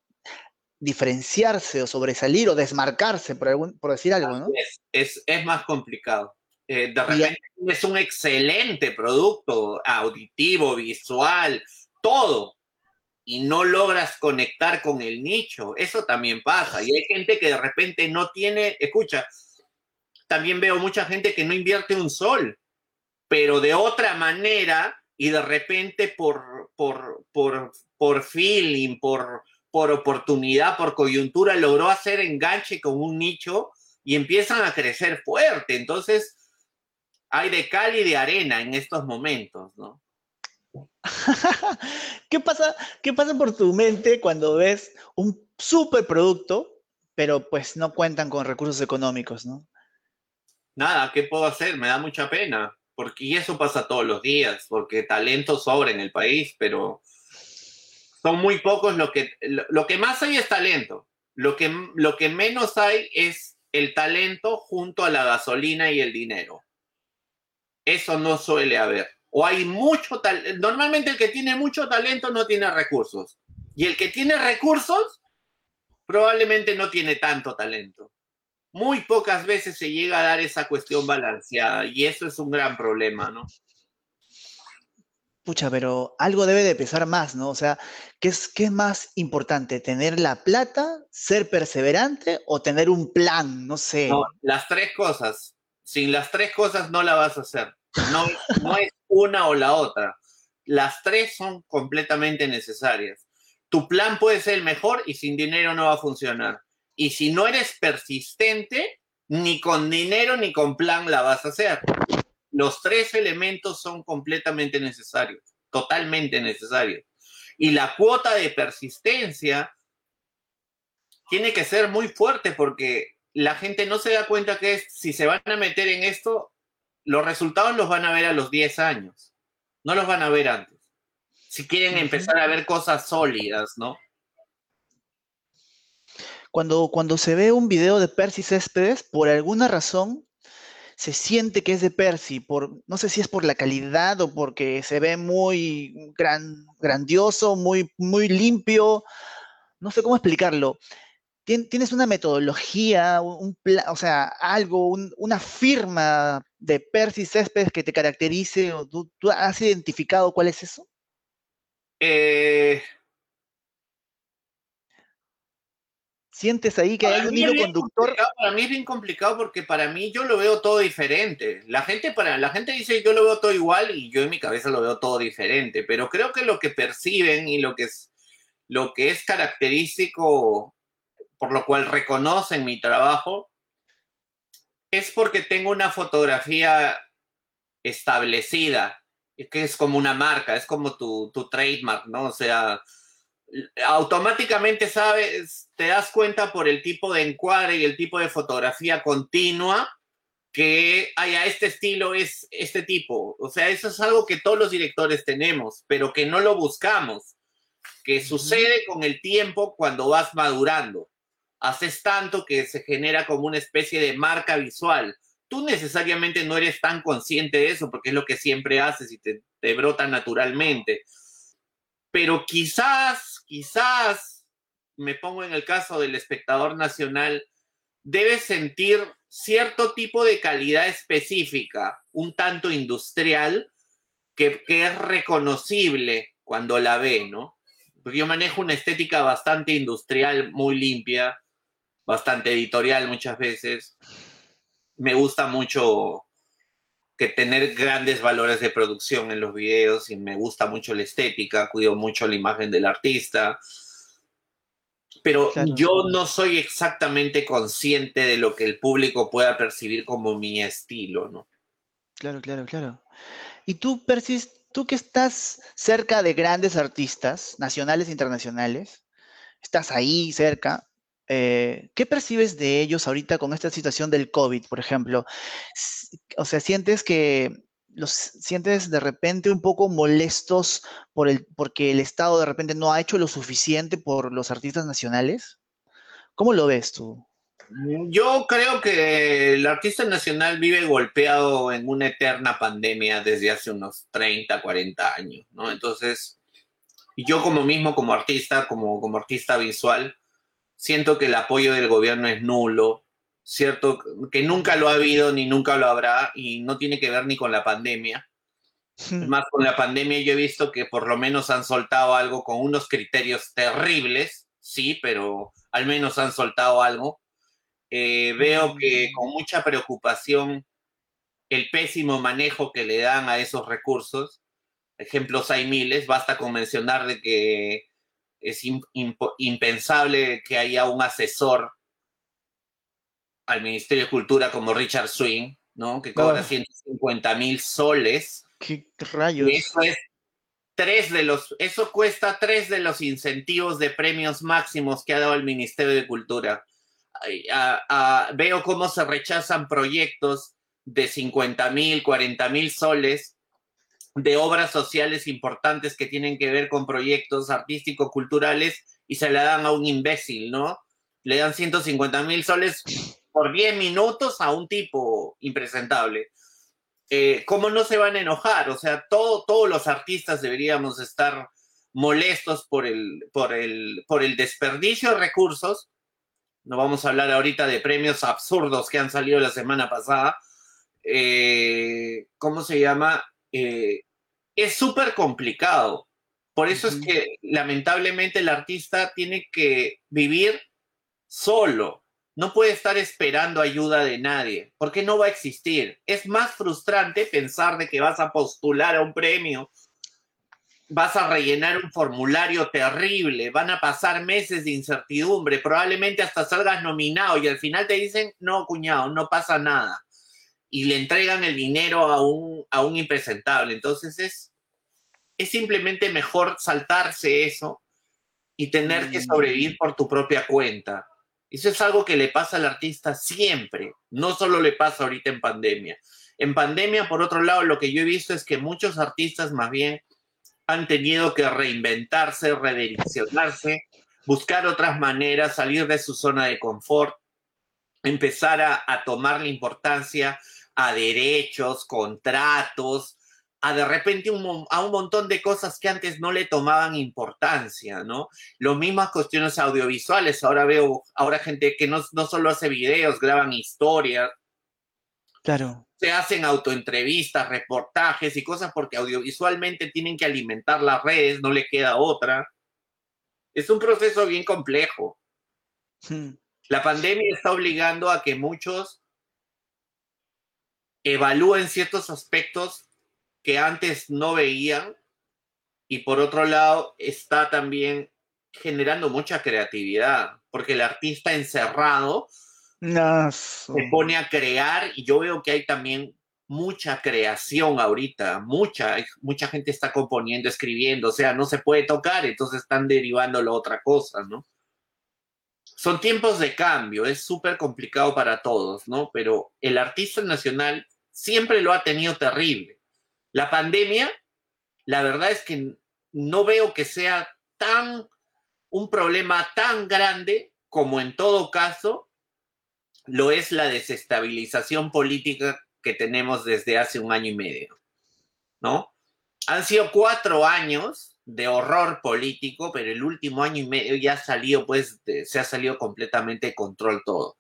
[SPEAKER 1] diferenciarse o sobresalir o desmarcarse, por, por decir algo, ¿no?
[SPEAKER 2] Es, más complicado. Eh, de repente es un excelente producto auditivo, visual, todo, y no logras conectar con el nicho. Eso también pasa. Y hay gente que de repente no tiene, escucha, también veo mucha gente que no invierte un sol, pero de otra manera y de repente por, por, por, por feeling, por, por oportunidad, por coyuntura, logró hacer enganche con un nicho y empiezan a crecer fuerte. Entonces, hay de cal y de arena en estos momentos, ¿no?
[SPEAKER 1] ¿Qué pasa, ¿Qué pasa por tu mente cuando ves un super producto, pero pues no cuentan con recursos económicos, ¿no?
[SPEAKER 2] Nada, ¿qué puedo hacer? Me da mucha pena, porque y eso pasa todos los días, porque talento sobra en el país, pero son muy pocos lo que lo, que más hay es talento. Lo que, lo que menos hay es el talento junto a la gasolina y el dinero. Eso no suele haber o hay mucho talento. Normalmente el que tiene mucho talento no tiene recursos. Y el que tiene recursos probablemente no tiene tanto talento. Muy pocas veces se llega a dar esa cuestión balanceada y eso es un gran problema, ¿no?
[SPEAKER 1] Pucha, pero algo debe de pesar más, ¿no? O sea, ¿qué es, qué es más importante? ¿Tener la plata, ser perseverante o tener un plan? No sé. No,
[SPEAKER 2] las tres cosas. Sin las tres cosas no la vas a hacer. No, no es una o la otra. Las tres son completamente necesarias. Tu plan puede ser el mejor y sin dinero no va a funcionar. Y si no eres persistente, ni con dinero ni con plan la vas a hacer. Los tres elementos son completamente necesarios, totalmente necesarios. Y la cuota de persistencia tiene que ser muy fuerte porque la gente no se da cuenta que si se van a meter en esto, los resultados los van a ver a los 10 años, no los van a ver antes. Si quieren empezar a ver cosas sólidas, ¿no?
[SPEAKER 1] Cuando, cuando se ve un video de Percy Céspedes, por alguna razón se siente que es de Percy, por, no sé si es por la calidad o porque se ve muy gran, grandioso, muy, muy limpio, no sé cómo explicarlo tienes una metodología, un, o sea, algo, una firma de Percy Céspedes que te caracterice, o tú, has identificado cuál es eso?
[SPEAKER 2] Eh,
[SPEAKER 1] ¿Sientes ahí que hay un hilo conductor?
[SPEAKER 2] Para mí es bien complicado porque para mí yo lo veo todo diferente. La gente, para, la gente dice yo lo veo todo igual y yo en mi cabeza lo veo todo diferente, pero creo que lo que perciben y lo que es, lo que es característico por lo cual reconocen mi trabajo, es porque tengo una fotografía establecida, que es como una marca, es como tu, tu trademark, ¿no? O sea, automáticamente sabes, te das cuenta por el tipo de encuadre y el tipo de fotografía continua que haya este estilo es este tipo. O sea, eso es algo que todos los directores tenemos, pero que no lo buscamos, que sucede con el tiempo cuando vas madurando haces tanto que se genera como una especie de marca visual. Tú necesariamente no eres tan consciente de eso porque es lo que siempre haces y te, brota naturalmente. pero quizás, quizás, me pongo en el caso del espectador nacional, debe sentir cierto tipo de calidad específica, un tanto industrial, que, que es reconocible cuando la ve, ¿no? Porque yo manejo una estética bastante industrial, muy limpia, bastante editorial muchas veces. Me gusta mucho que tener grandes valores de producción en los videos y me gusta mucho la estética, cuido mucho la imagen del artista. Pero yo no soy exactamente consciente de lo que el público pueda percibir como mi estilo, ¿no?
[SPEAKER 1] Claro, claro, claro. Y tú, Persis, tú que estás cerca de grandes artistas, nacionales e internacionales, estás ahí cerca, eh, ¿qué percibes de ellos ahorita con esta situación del COVID, por ejemplo? O sea, ¿sientes que los sientes de repente un poco molestos por el, porque el Estado de repente no ha hecho lo suficiente por los artistas nacionales? ¿Cómo lo ves tú?
[SPEAKER 2] Yo creo que el artista nacional vive golpeado en una eterna pandemia desde hace unos 30, 40 años, ¿no? Entonces, yo como mismo, como artista, como, como artista visual, siento que el apoyo del gobierno es nulo, cierto que nunca lo ha habido ni nunca lo habrá y no tiene que ver ni con la pandemia. Hmm. Más con la pandemia yo he visto que por lo menos han soltado algo con unos criterios terribles, sí, pero al menos han soltado algo. Eh, veo que hmm. con mucha preocupación el pésimo manejo que le dan a esos recursos. Ejemplos hay miles, basta con mencionar de que es impensable que haya un asesor al Ministerio de Cultura como Richard Swing, ¿no? Que cobra 150 mil soles.
[SPEAKER 1] ¿Qué rayos?
[SPEAKER 2] eso es tres de los, eso cuesta tres de los incentivos de premios máximos que ha dado el Ministerio de Cultura. veo cómo se rechazan proyectos de 50 mil, 40 mil soles de obras sociales importantes que tienen que ver con proyectos artísticos, culturales, y se la dan a un imbécil, ¿no? Le dan 150 mil soles por 10 minutos a un tipo impresentable. Eh, ¿Cómo no se van a enojar? O sea, todos los artistas deberíamos estar molestos por el, por, el, por el desperdicio de recursos. No vamos a hablar ahorita de premios absurdos que han salido la semana pasada. Eh, ¿Cómo se llama? Eh, es súper complicado. Por eso es que lamentablemente el artista tiene que vivir solo. No puede estar esperando ayuda de nadie, porque no va a existir. Es más frustrante pensar de que vas a postular a un premio, vas a rellenar un formulario terrible, van a pasar meses de incertidumbre, probablemente hasta salgas nominado y al final te dicen, no, cuñado, no pasa nada y le entregan el dinero a un, a un impresentable. Entonces es, es simplemente mejor saltarse eso y tener que mm. sobrevivir por tu propia cuenta. Eso es algo que le pasa al artista siempre, no solo le pasa ahorita en pandemia. En pandemia, por otro lado, lo que yo he visto es que muchos artistas más bien han tenido que reinventarse, redireccionarse, buscar otras maneras, salir de su zona de confort, empezar a, a tomar la importancia a derechos, contratos, a de repente un, a un montón de cosas que antes no le tomaban importancia, ¿no? Las mismas cuestiones audiovisuales, ahora veo, ahora gente que no, no solo hace videos, graban historias.
[SPEAKER 1] Claro.
[SPEAKER 2] Se hacen autoentrevistas, reportajes y cosas porque audiovisualmente tienen que alimentar las redes, no le queda otra. Es un proceso bien complejo. Hmm. La pandemia está obligando a que muchos evalúen ciertos aspectos que antes no veían y por otro lado está también generando mucha creatividad, porque el artista encerrado se pone a crear y yo veo que hay también mucha creación ahorita, mucha, mucha gente está componiendo, escribiendo, o sea, no se puede tocar, entonces están derivándolo a otra cosa, ¿no? Son tiempos de cambio, es súper complicado para todos, ¿no? Pero el artista nacional siempre lo ha tenido terrible. La pandemia, la verdad es que no veo que sea tan un problema tan grande como en todo caso lo es la desestabilización política que tenemos desde hace un año y medio, ¿no? Han sido cuatro años de horror político, pero el último año y medio ya ha salido, pues, se ha salido completamente de control todo.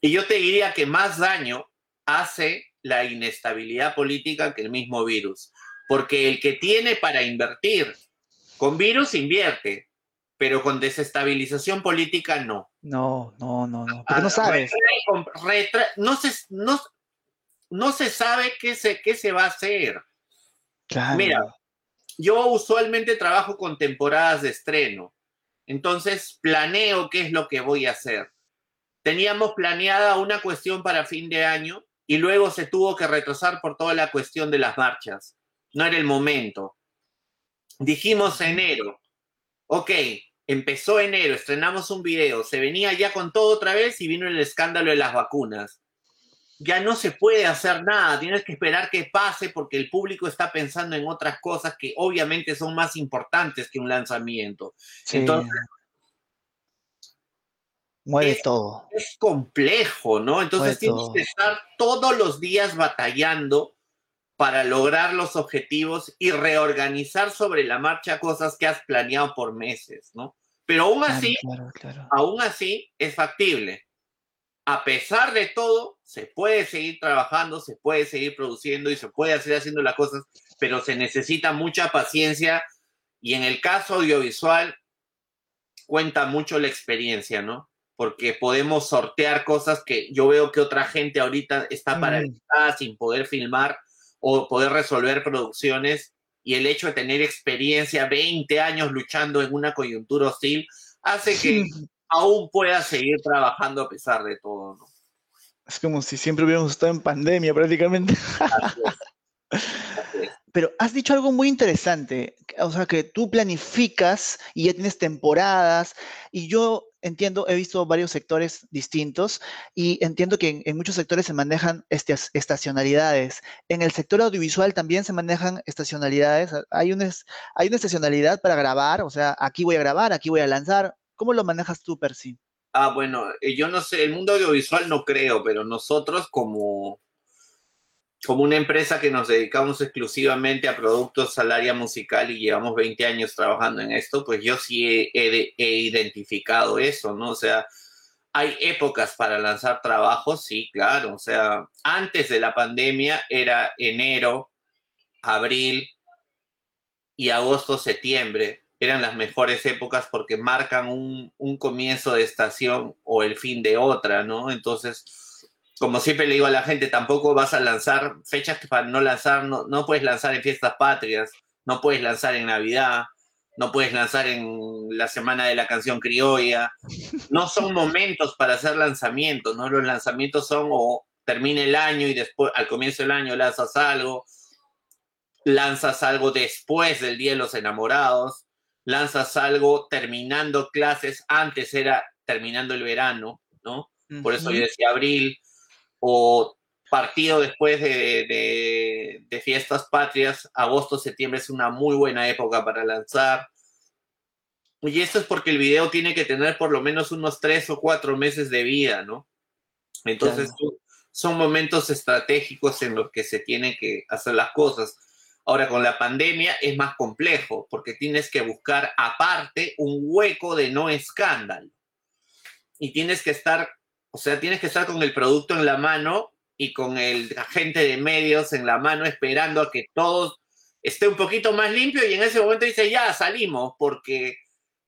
[SPEAKER 2] Y yo te diría que más daño hace la inestabilidad política que el mismo virus, porque el que tiene para invertir con virus invierte, pero con desestabilización política no.
[SPEAKER 1] No, no, no, no. Porque no sabes.
[SPEAKER 2] no, se, no, no se sabe qué se, qué se va a hacer. Mira, yo usualmente trabajo con temporadas de estreno, entonces planeo qué es lo que voy a hacer. Teníamos planeada una cuestión para fin de año y luego se tuvo que retrasar por toda la cuestión de las marchas. No era el momento. Dijimos enero. Ok, empezó enero, estrenamos un video, se venía ya con todo otra vez y vino el escándalo de las vacunas ya no se puede hacer nada, tienes que esperar que pase porque el público está pensando en otras cosas que obviamente son más importantes que un lanzamiento. Entonces,
[SPEAKER 1] muere todo.
[SPEAKER 2] Es complejo, ¿no? Entonces tienes que estar todos los días batallando para lograr los objetivos y reorganizar sobre la marcha cosas que has planeado por meses, ¿no? Pero aún así, aún así es factible a pesar de todo, se puede seguir trabajando, se puede seguir produciendo y se puede seguir haciendo las cosas, pero se necesita mucha paciencia y en el caso audiovisual cuenta mucho la experiencia, ¿no? Porque podemos sortear cosas que yo veo que otra gente ahorita está paralizada sin poder filmar o poder resolver producciones y el hecho de tener experiencia, 20 años luchando en una coyuntura hostil, hace que aún pueda seguir trabajando a pesar de todo, ¿no?
[SPEAKER 1] Es como si siempre hubiéramos estado en pandemia prácticamente. Pero has dicho algo muy interesante, o sea, que tú planificas y ya tienes temporadas, y yo entiendo, he visto varios sectores distintos y entiendo que en, muchos sectores se manejan estacionalidades. En el sector audiovisual también se manejan estacionalidades. Hay una, hay una estacionalidad para grabar, o sea, aquí voy a grabar, aquí voy a lanzar, ¿Cómo lo manejas tú, Percy?
[SPEAKER 2] Ah, bueno, eh, yo no sé, el mundo audiovisual no creo, pero nosotros como, como una empresa que nos dedicamos exclusivamente a productos al área musical y llevamos 20 años trabajando en esto, pues yo sí he, identificado eso, ¿no? O sea, hay épocas para lanzar trabajos, sí, claro. O sea, antes de la pandemia era enero, abril y agosto, septiembre eran las mejores épocas porque marcan un, comienzo de estación o el fin de otra, ¿no? Entonces, como siempre le digo a la gente, tampoco vas a lanzar fechas que para no lanzar, no, no puedes lanzar en fiestas patrias, no puedes lanzar en Navidad, no puedes lanzar en la semana de la canción criolla. No son momentos para hacer lanzamientos, ¿no? Los lanzamientos son o termina el año y después, al comienzo del año lanzas algo, lanzas algo después del Día de los Enamorados lanzas algo terminando clases, antes era terminando el verano, ¿no? Por eso yo decía abril, o partido después de, fiestas patrias, agosto, septiembre es una muy buena época para lanzar. Y esto es porque el video tiene que tener por lo menos unos tres o cuatro meses de vida, ¿no? Entonces son momentos estratégicos en los que se tienen que hacer las cosas. Ahora con la pandemia es más complejo porque tienes que buscar aparte un hueco de no escándalo. Y tienes que estar, o sea, tienes que estar con el producto en la mano y con el agente de medios en la mano esperando a que todo esté un poquito más limpio y en ese momento dice, ya salimos porque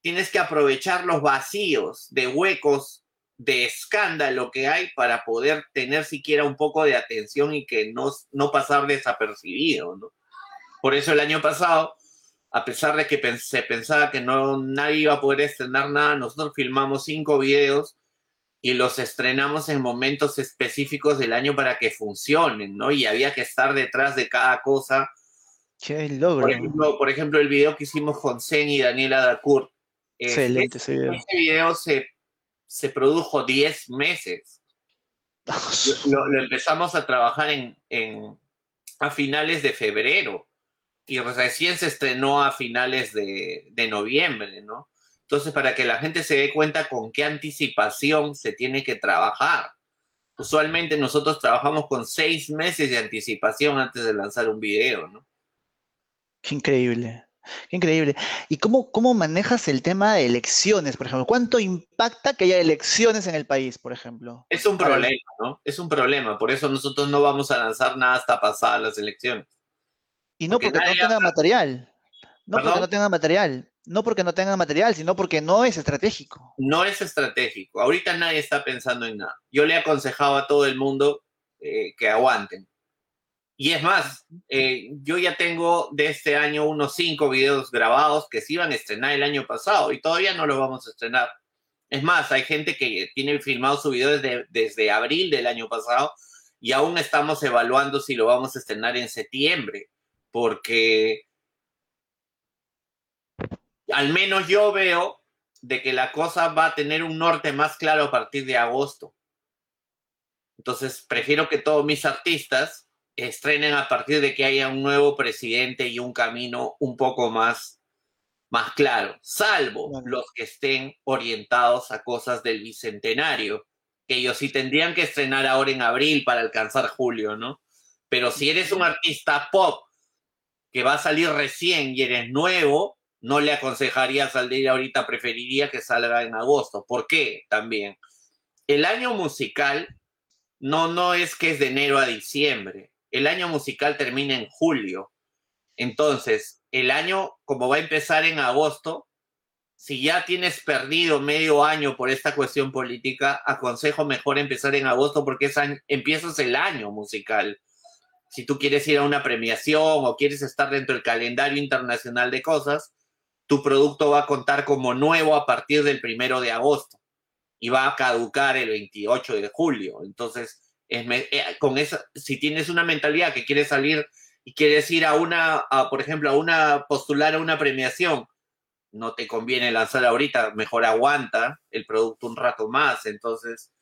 [SPEAKER 2] tienes que aprovechar los vacíos de huecos de escándalo que hay para poder tener siquiera un poco de atención y que no, no pasar desapercibido, ¿no? Por eso el año pasado, a pesar de que se pensaba que no, nadie iba a poder estrenar nada, nosotros filmamos cinco videos y los estrenamos en momentos específicos del año para que funcionen, ¿no? Y había que estar detrás de cada cosa.
[SPEAKER 1] Qué logro.
[SPEAKER 2] Por ejemplo, por ejemplo el video que hicimos con Zen y Daniela Dacourt.
[SPEAKER 1] Excelente ese video.
[SPEAKER 2] Ese video se, se produjo 10 meses. lo, empezamos a trabajar en, en, a finales de febrero y recién se estrenó a finales de, noviembre, ¿no? Entonces, para que la gente se dé cuenta con qué anticipación se tiene que trabajar. Usualmente nosotros trabajamos con seis meses de anticipación antes de lanzar un video, ¿no?
[SPEAKER 1] Qué increíble. Qué increíble. ¿Y cómo, cómo manejas el tema de elecciones, por ejemplo? ¿Cuánto impacta que haya elecciones en el país, por ejemplo?
[SPEAKER 2] Es un problema, ¿no? Es un problema. Por eso nosotros no vamos a lanzar nada hasta pasadas las elecciones.
[SPEAKER 1] Y no porque, no tengan material. No porque no tengan material. No porque no tengan material, sino porque no es estratégico.
[SPEAKER 2] No es estratégico. Ahorita nadie está pensando en nada. Yo le he aconsejado a todo el mundo eh, que aguanten y es más, eh, yo ya tengo de este año unos cinco videos grabados que se iban a estrenar el año pasado y todavía no los vamos a estrenar. Es más, hay gente que tiene filmado su video desde, desde abril del año pasado y aún estamos evaluando si lo vamos a estrenar en septiembre, porque al menos yo veo de que la cosa va a tener un norte más claro a partir de agosto. Entonces, prefiero que todos mis artistas estrenen a partir de que haya un nuevo presidente y un camino un poco más, más claro, salvo los que estén orientados a cosas del bicentenario, que ellos sí tendrían que estrenar ahora en abril para alcanzar julio, ¿no? Pero si eres un artista pop que va a salir recién y eres nuevo, no le aconsejaría salir ahorita, preferiría que salga en agosto. ¿Por qué? También. El año musical no, no es que es de enero a diciembre el año musical termina en julio. Entonces, el año, como va a empezar en agosto, si ya tienes perdido medio año por esta cuestión política, aconsejo mejor empezar en agosto porque es empiezas el año musical. Si tú quieres ir a una premiación o quieres estar dentro del calendario internacional de cosas, tu producto va a contar como nuevo a partir del primero de agosto y va a caducar el 28 de julio. Entonces, eh, con esa, si tienes una mentalidad que quieres salir y quieres ir a una, por ejemplo, a una, postular a una premiación, no te conviene lanzar ahorita, mejor aguanta el producto un rato más. Entonces,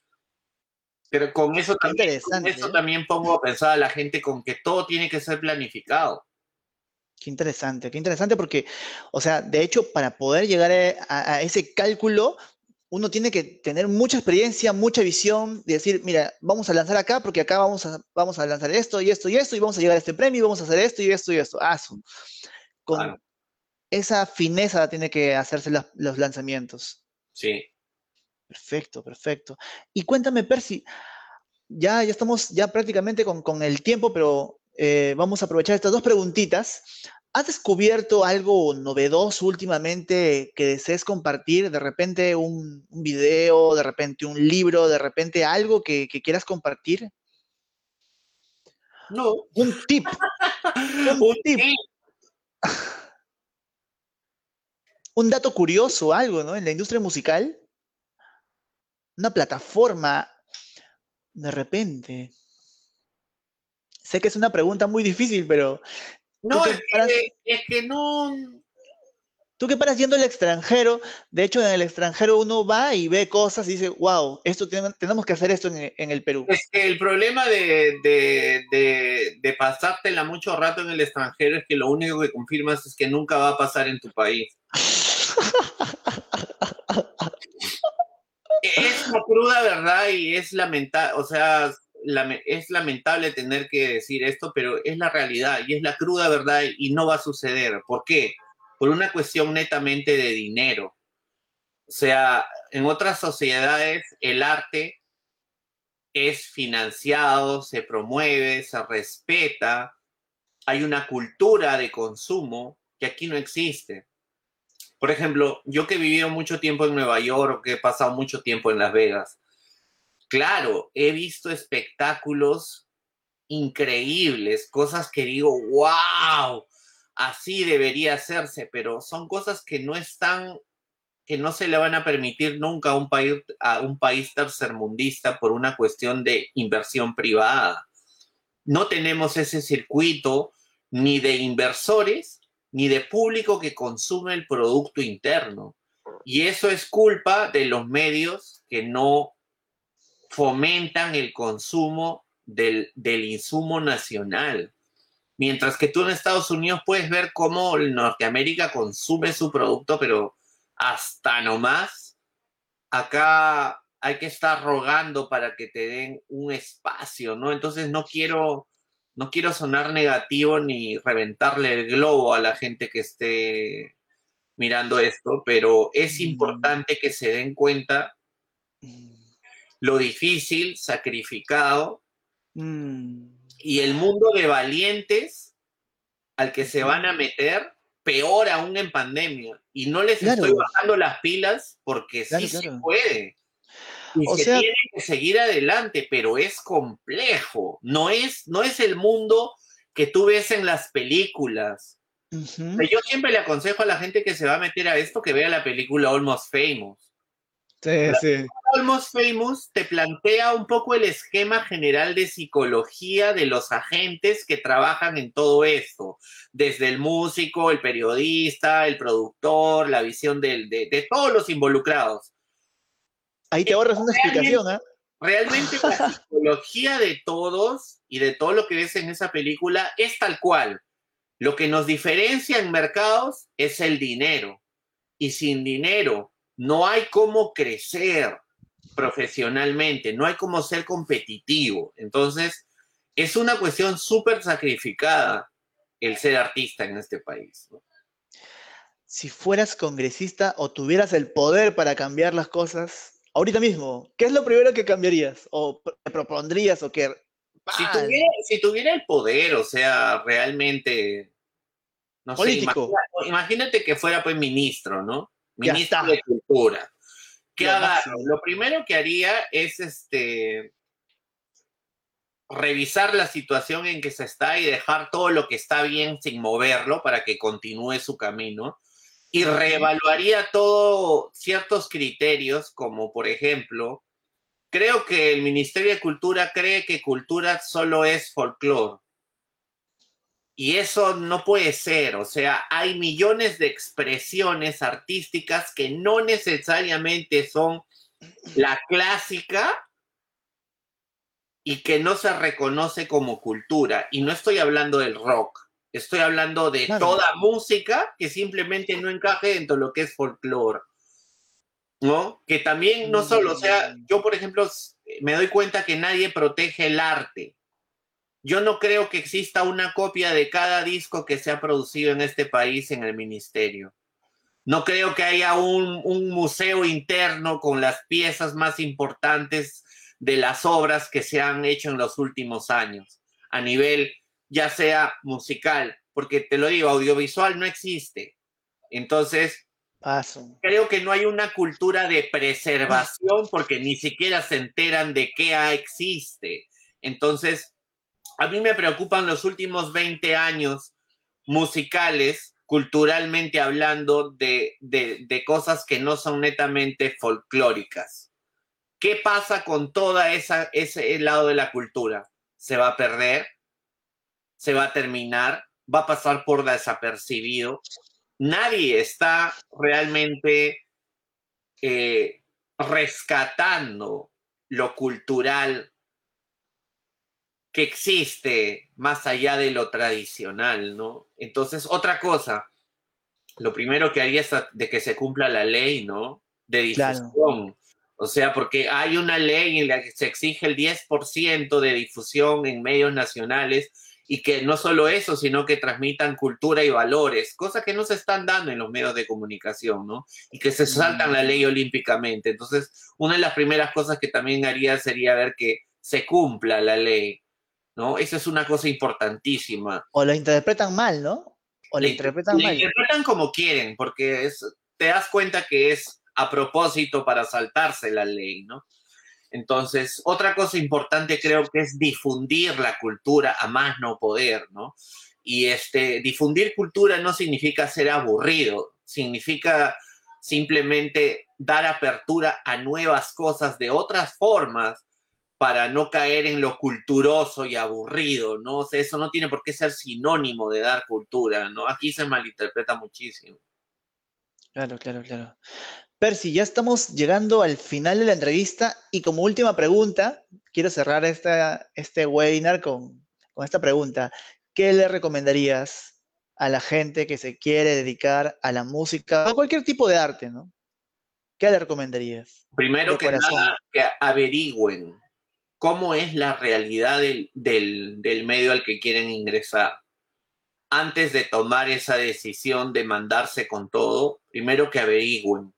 [SPEAKER 2] pero con eso, también, eso ¿eh? también pongo a pensar a la gente con que todo tiene que ser planificado.
[SPEAKER 1] Qué interesante, qué interesante porque, o sea, de hecho, para poder llegar a ese cálculo, uno tiene que tener mucha experiencia, mucha visión, de decir, mira, vamos a lanzar acá porque acá vamos a, vamos a lanzar esto y esto y esto y vamos a llegar a este premio y vamos a hacer esto y esto y esto. Ah, con esa fineza tiene que hacerse los lanzamientos.
[SPEAKER 2] Sí.
[SPEAKER 1] Perfecto, perfecto. Y cuéntame, Percy, ya, ya estamos ya prácticamente con, el tiempo, pero eh, vamos a aprovechar estas dos preguntitas. ¿Has descubierto algo novedoso últimamente que desees compartir? De repente un, video, de repente un libro, de repente algo que, quieras compartir.
[SPEAKER 2] No.
[SPEAKER 1] Un tip. un, tip. un dato curioso, algo, ¿no? En la industria musical. Una plataforma, de repente. Sé que es una pregunta muy difícil, pero
[SPEAKER 2] no, es que, no.
[SPEAKER 1] Tú que paras yendo al extranjero, de hecho en el extranjero uno va y ve cosas y dice, wow, esto tenemos que hacer esto en, el Perú.
[SPEAKER 2] Es que el problema de, de, pasártela mucho rato en el extranjero es que lo único que confirmas es que nunca va a pasar en tu país. es una cruda verdad y es lamentable, o sea, es lamentable tener que decir esto, pero es la realidad y es la cruda verdad y no va a suceder. ¿Por qué? Por una cuestión netamente de dinero. O sea, en otras sociedades el arte es financiado, se promueve, se respeta, hay una cultura de consumo que aquí no existe. Por ejemplo, yo que he vivido mucho tiempo en Nueva York, que he pasado mucho tiempo en Las Vegas, claro, he visto espectáculos increíbles, cosas que digo, wow, así debería hacerse, pero son cosas que no están, que no se le van a permitir nunca a un país, a un país tercermundista por una cuestión de inversión privada. No tenemos ese circuito ni de inversores ni de público que consume el producto interno. Y eso es culpa de los medios que no fomentan el consumo del, insumo nacional. Mientras que tú en Estados Unidos puedes ver cómo Norteamérica consume su producto, pero hasta nomás. Acá hay que estar rogando para que te den un espacio, ¿no? Entonces no quiero, no quiero sonar negativo ni reventarle el globo a la gente que esté mirando esto, pero es
[SPEAKER 1] Mm.
[SPEAKER 2] importante que se den cuenta lo difícil, sacrificado
[SPEAKER 1] Mm,
[SPEAKER 2] y el mundo de valientes al que se van a meter, peor aún en pandemia. Y no les
[SPEAKER 1] Claro.
[SPEAKER 2] estoy bajando las pilas porque
[SPEAKER 1] Claro,
[SPEAKER 2] sí se puede. Y
[SPEAKER 1] O
[SPEAKER 2] se
[SPEAKER 1] sea-
[SPEAKER 2] tiene que seguir adelante, pero es complejo. No es, no es el mundo que tú ves en las películas. Yo siempre le aconsejo a la gente que se va a meter a esto que vea la película Almost Famous.
[SPEAKER 1] Sí, sí.
[SPEAKER 2] Almost Famous te plantea un poco el esquema general de psicología de los agentes que trabajan en todo esto, desde el músico, el periodista, el productor, la visión del- de, de todos los involucrados.
[SPEAKER 1] Ahí te ahorras una explicación, ¿ah?
[SPEAKER 2] Realmente la psicología de todos y de todo lo que ves en esa película es tal cual. Lo que nos diferencia en mercados es el dinero. Y sin dinero no hay cómo crecer profesionalmente, no hay cómo ser competitivo. Entonces, es una cuestión súper sacrificada el ser artista en este país. ¿no?
[SPEAKER 1] Si fueras congresista o tuvieras el poder para cambiar las cosas, ahorita mismo, ¿qué es lo primero que cambiarías? ¿O te propondrías o que...
[SPEAKER 2] Si tuviera, si tuviera el poder, o sea, realmente, no sé,
[SPEAKER 1] Político.
[SPEAKER 2] imagina- imagínate que fuera pues ministro, ¿no?
[SPEAKER 1] Ya
[SPEAKER 2] Ministro
[SPEAKER 1] está.
[SPEAKER 2] de Cultura. ¿Qué
[SPEAKER 1] Lo
[SPEAKER 2] agarro?
[SPEAKER 1] máximo.
[SPEAKER 2] Lo primero que haría es este revisar la situación en que se está y dejar todo lo que está bien sin moverlo para que continúe su camino. Y reevaluaría todos ciertos criterios, como por ejemplo, creo que el Ministerio de Cultura cree que cultura solo es folclore. Y eso no puede ser, o sea, hay millones de expresiones artísticas que no necesariamente son la clásica y que no se reconoce como cultura. Y no estoy hablando del rock, estoy hablando de
[SPEAKER 1] Claro.
[SPEAKER 2] toda música que simplemente no encaje dentro de lo que es folclore. ¿No? Que también no solo, o sea, yo por ejemplo me doy cuenta que nadie protege el arte. Yo no creo que exista una copia de cada disco que se ha producido en este país en el ministerio. No creo que haya un, un museo interno con las piezas más importantes de las obras que se han hecho en los últimos años, a nivel ya sea musical, porque te lo digo, audiovisual no existe. Entonces,
[SPEAKER 1] Paso.
[SPEAKER 2] creo que no hay una cultura de preservación porque ni siquiera se enteran de qué existe. Entonces, a mí me preocupan los últimos 20 años musicales, culturalmente hablando, de, de, cosas que no son netamente folclóricas. ¿Qué pasa con toda ese lado de la cultura? ¿Se va a perder? ¿Se va a terminar? ¿Va a pasar por desapercibido? Nadie está realmente eh, rescatando lo cultural que existe más allá de lo tradicional, ¿no? Entonces, otra cosa, lo primero que haría es de que se cumpla la ley, ¿no? De
[SPEAKER 1] Claro.
[SPEAKER 2] difusión. O sea, porque hay una ley en la que se exige el 10% de difusión en medios nacionales y que no solo eso, sino que transmitan cultura y valores, cosas que no se están dando en los medios de comunicación, ¿no? Y que se saltan la ley olímpicamente. Entonces, una de las primeras cosas que también haría sería ver que se cumpla la ley, ¿no? Esa es una cosa importantísima.
[SPEAKER 1] O la interpretan mal, ¿no? O
[SPEAKER 2] Le-
[SPEAKER 1] interpretan
[SPEAKER 2] le
[SPEAKER 1] mal.
[SPEAKER 2] interpretan como quieren, porque es, te das cuenta que es a propósito para saltarse la ley, ¿no? Entonces, otra cosa importante creo que es difundir la cultura a más no poder, ¿no? Y este, difundir cultura no significa ser aburrido, significa simplemente dar apertura a nuevas cosas de otras formas para no caer en lo culturoso y aburrido, ¿no? O sea, eso no tiene por qué ser sinónimo de dar cultura, ¿no? Aquí se malinterpreta muchísimo.
[SPEAKER 1] Claro, claro, claro. Percy, ya estamos llegando al final de la entrevista y como última pregunta, quiero cerrar esta, este webinar con, con esta pregunta. ¿Qué le recomendarías a la gente que se quiere dedicar a la música o cualquier tipo de arte, ¿no? ¿Qué le recomendarías?
[SPEAKER 2] Primero que
[SPEAKER 1] corazón.
[SPEAKER 2] nada, que averigüen cómo es la realidad del, del medio al que quieren ingresar. Antes de tomar esa decisión de mandarse con todo, primero que averigüen,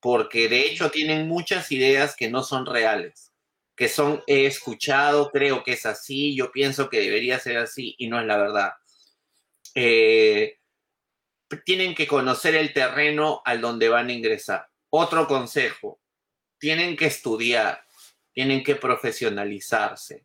[SPEAKER 2] porque de hecho tienen muchas ideas que no son reales, que son, he escuchado, creo que es así, yo pienso que debería ser así y no es la verdad. Eh, tienen que conocer el terreno al donde van a ingresar. Otro consejo, tienen que estudiar, tienen que profesionalizarse.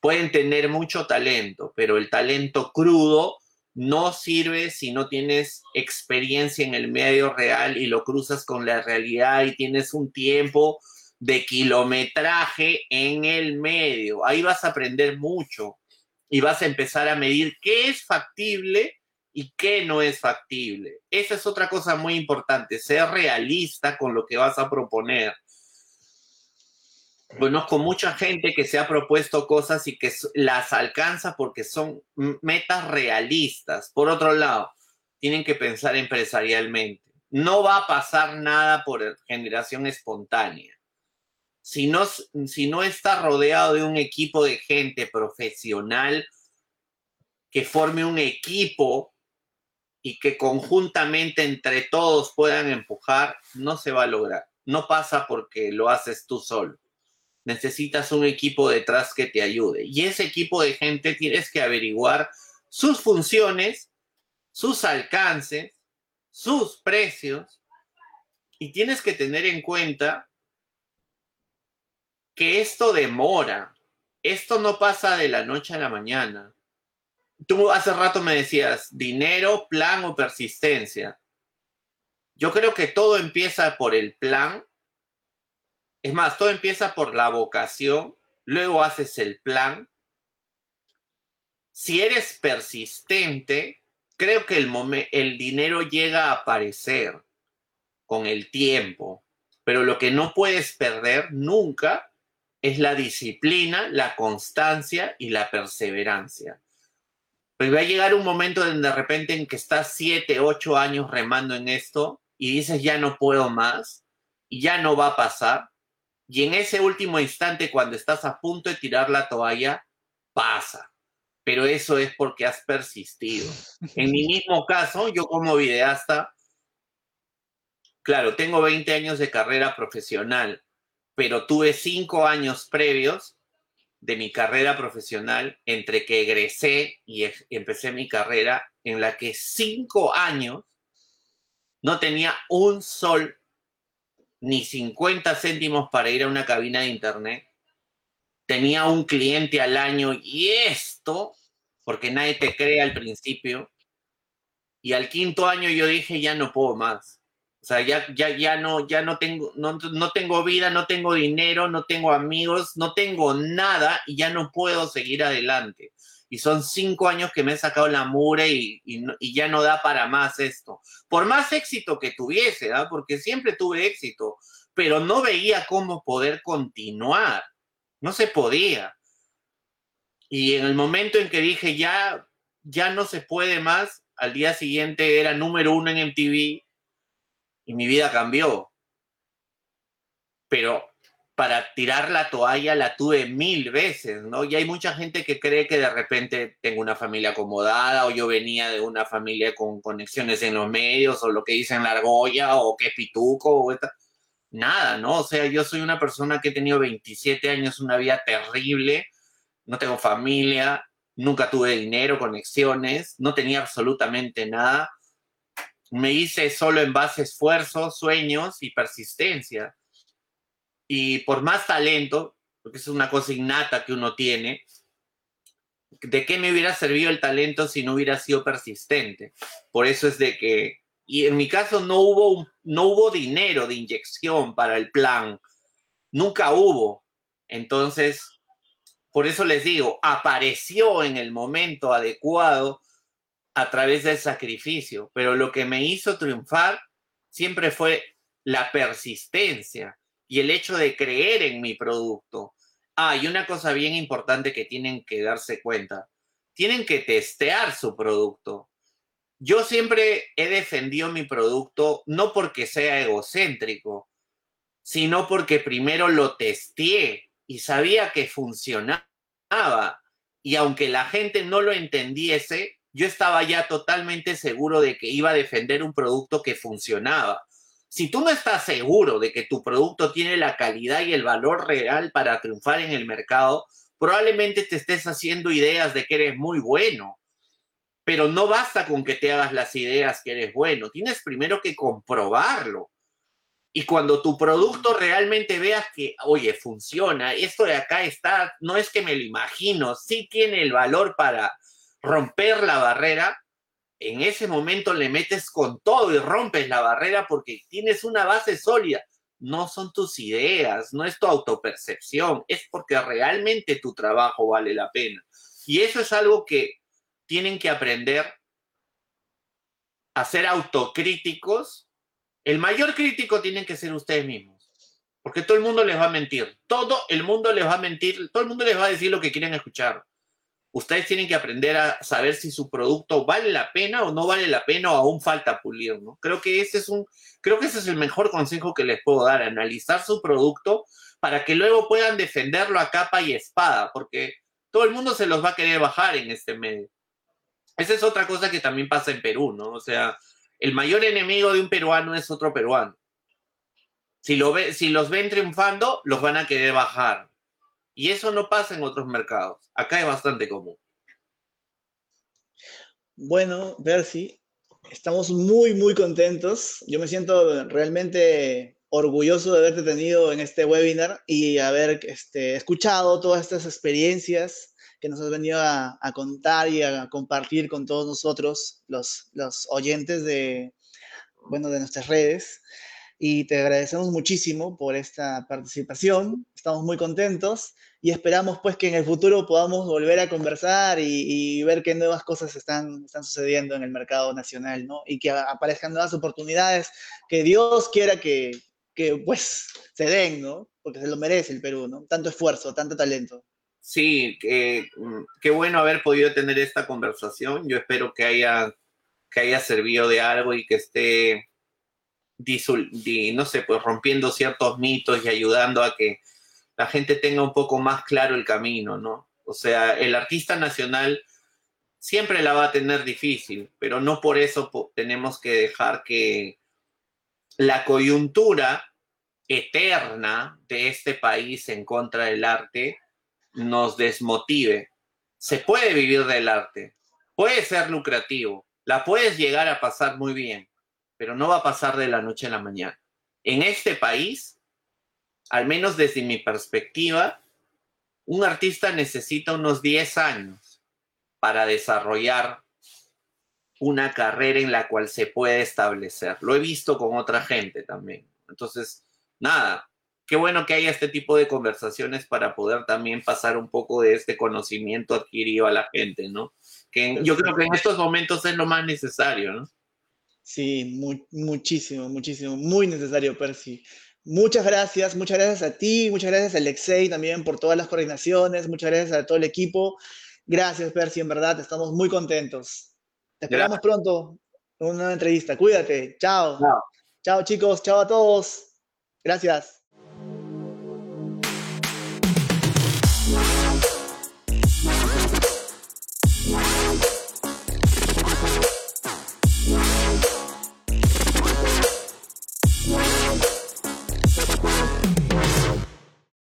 [SPEAKER 2] Pueden tener mucho talento, pero el talento crudo no sirve si no tienes experiencia en el medio real y lo cruzas con la realidad y tienes un tiempo de kilometraje en el medio. Ahí vas a aprender mucho y vas a empezar a medir qué es factible y qué no es factible. Esa es otra cosa muy importante, ser realista con lo que vas a proponer. Conozco mucha gente que se ha propuesto cosas y que las alcanza porque son metas realistas. Por otro lado, tienen que pensar empresarialmente. No va a pasar nada por generación espontánea. Si no, si no está rodeado de un equipo de gente profesional que forme un equipo y que conjuntamente entre todos puedan empujar, no se va a lograr. No pasa porque lo haces tú solo necesitas un equipo detrás que te ayude. Y ese equipo de gente tienes que averiguar sus funciones, sus alcances, sus precios, y tienes que tener en cuenta que esto demora. Esto no pasa de la noche a la mañana. Tú hace rato me decías dinero, plan o persistencia. Yo creo que todo empieza por el plan es más, todo empieza por la vocación, luego haces el plan. Si eres persistente, creo que el, dinero llega a aparecer con el tiempo, pero lo que no puedes perder nunca es la disciplina, la constancia y la perseverancia. Pues va a llegar un momento en de repente en que estás siete, ocho años remando en esto y dices ya no puedo más y ya no va a pasar y en ese último instante, cuando estás a punto de tirar la toalla, pasa. Pero eso es porque has persistido. En mi mismo caso, yo como videasta, claro, tengo 20 años de carrera profesional, pero tuve cinco años previos de mi carrera profesional entre que egresé y empecé mi carrera, en la que cinco años no tenía un sol ni 50 céntimos para ir a una cabina de internet. Tenía un cliente al año y esto, porque nadie te cree al principio. Y al quinto año yo dije, ya no puedo más. O sea, ya, ya, ya no, ya no tengo, no, no tengo vida, no tengo dinero, no tengo amigos, no tengo nada y ya no puedo seguir adelante y son cinco años que me he sacado la mure y, ya no da para más esto. Por más éxito que tuviese, ¿ah? porque siempre tuve éxito, pero no veía cómo poder continuar. No se podía. Y en el momento en que dije ya, ya no se puede más, al día siguiente era número uno en MTV y mi vida cambió. Pero para tirar la toalla la tuve mil veces, ¿no? Y hay mucha gente que cree que de repente tengo una familia acomodada o yo venía de una familia con conexiones en los medios o lo que dicen la argolla o que pituco o Nada, ¿no? O sea, yo soy una persona que he tenido 27 años, una vida terrible, no tengo familia, nunca tuve dinero, conexiones, no tenía absolutamente nada. Me hice solo en base a esfuerzos, sueños y persistencia y por más talento, porque es una cosa innata que uno tiene, ¿de qué me hubiera servido el talento si no hubiera sido persistente? Por eso es de que, y en mi caso no hubo, no hubo dinero de inyección para el plan, nunca hubo. Entonces, por eso les digo, apareció en el momento adecuado a través del sacrificio, pero lo que me hizo triunfar siempre fue la persistencia y el hecho de creer en mi producto. Ah, y una cosa bien importante que tienen que darse cuenta, tienen que testear su producto. Yo siempre he defendido mi producto no porque sea egocéntrico, sino porque primero lo testé y sabía que funcionaba. Y aunque la gente no lo entendiese, yo estaba ya totalmente seguro de que iba a defender un producto que funcionaba. Si tú no estás seguro de que tu producto tiene la calidad y el valor real para triunfar en el mercado, probablemente te estés haciendo ideas de que eres muy bueno. Pero no basta con que te hagas las ideas que eres bueno, tienes primero que comprobarlo. Y cuando tu producto realmente veas que, oye, funciona, esto de acá está, no es que me lo imagino, sí tiene el valor para romper la barrera, en ese momento le metes con todo y rompes la barrera porque tienes una base sólida. No son tus ideas, no es tu autopercepción, es porque realmente tu trabajo vale la pena. Y eso es algo que tienen que aprender a ser autocríticos. El mayor crítico tienen que ser ustedes mismos, porque todo el mundo les va a mentir, todo el mundo les va a mentir, todo el mundo les va a decir lo que quieren escuchar ustedes tienen que aprender a saber si su producto vale la pena o no vale la pena o aún falta pulir, ¿no? Creo que ese es un, creo que ese es el mejor consejo que les puedo dar, analizar su producto para que luego puedan defenderlo a capa y espada, porque todo el mundo se los va a querer bajar en este medio. Esa es otra cosa que también pasa en Perú, ¿no? O sea, el mayor enemigo de un peruano es otro peruano. Si, lo ve, si los ven triunfando, los van a querer bajar. Y eso no pasa en otros mercados. Acá es bastante común.
[SPEAKER 1] Bueno, Percy, estamos muy, muy contentos. Yo me siento realmente orgulloso de haberte tenido en este webinar y haber este, escuchado todas estas experiencias que nos has venido a, contar y a compartir con todos nosotros, los, los oyentes de, bueno, de nuestras redes y te agradecemos muchísimo por esta participación. Estamos muy contentos y esperamos pues que en el futuro podamos volver a conversar y, ver qué nuevas cosas están, están sucediendo en el mercado nacional, ¿no? Y que aparezcan nuevas oportunidades que Dios quiera que, que pues se den, ¿no? Porque se lo merece el Perú, ¿no? Tanto esfuerzo, tanto talento.
[SPEAKER 2] Sí, mm, qué bueno haber podido tener esta conversación. Yo espero que haya, que haya servido de algo y que esté no sé, pues rompiendo ciertos mitos y ayudando a que la gente tenga un poco más claro el camino, ¿no? O sea, el artista nacional siempre la va a tener difícil, pero no por eso tenemos que dejar que la coyuntura eterna de este país en contra del arte nos desmotive. Se puede vivir del arte, puede ser lucrativo, la puedes llegar a pasar muy bien, pero no va a pasar de la noche a la mañana. En este país, al menos desde mi perspectiva, un artista necesita unos 10 años para desarrollar una carrera en la cual se puede establecer. Lo he visto con otra gente también. Entonces, nada, qué bueno que haya este tipo de conversaciones para poder también pasar un poco de este conocimiento adquirido a la gente, ¿no? Que yo creo que en estos momentos es lo más necesario, ¿no?
[SPEAKER 1] Sí, muchísimo, muchísimo, muy necesario, Percy. Muchas gracias, muchas gracias a ti, muchas gracias a Alexei también por todas las coordinaciones, muchas gracias a todo el equipo. Gracias, Percy, en verdad, estamos muy contentos. Te esperamos pronto en una entrevista. Cuídate. Chao. Chao, chao chicos, chao a todos. Gracias.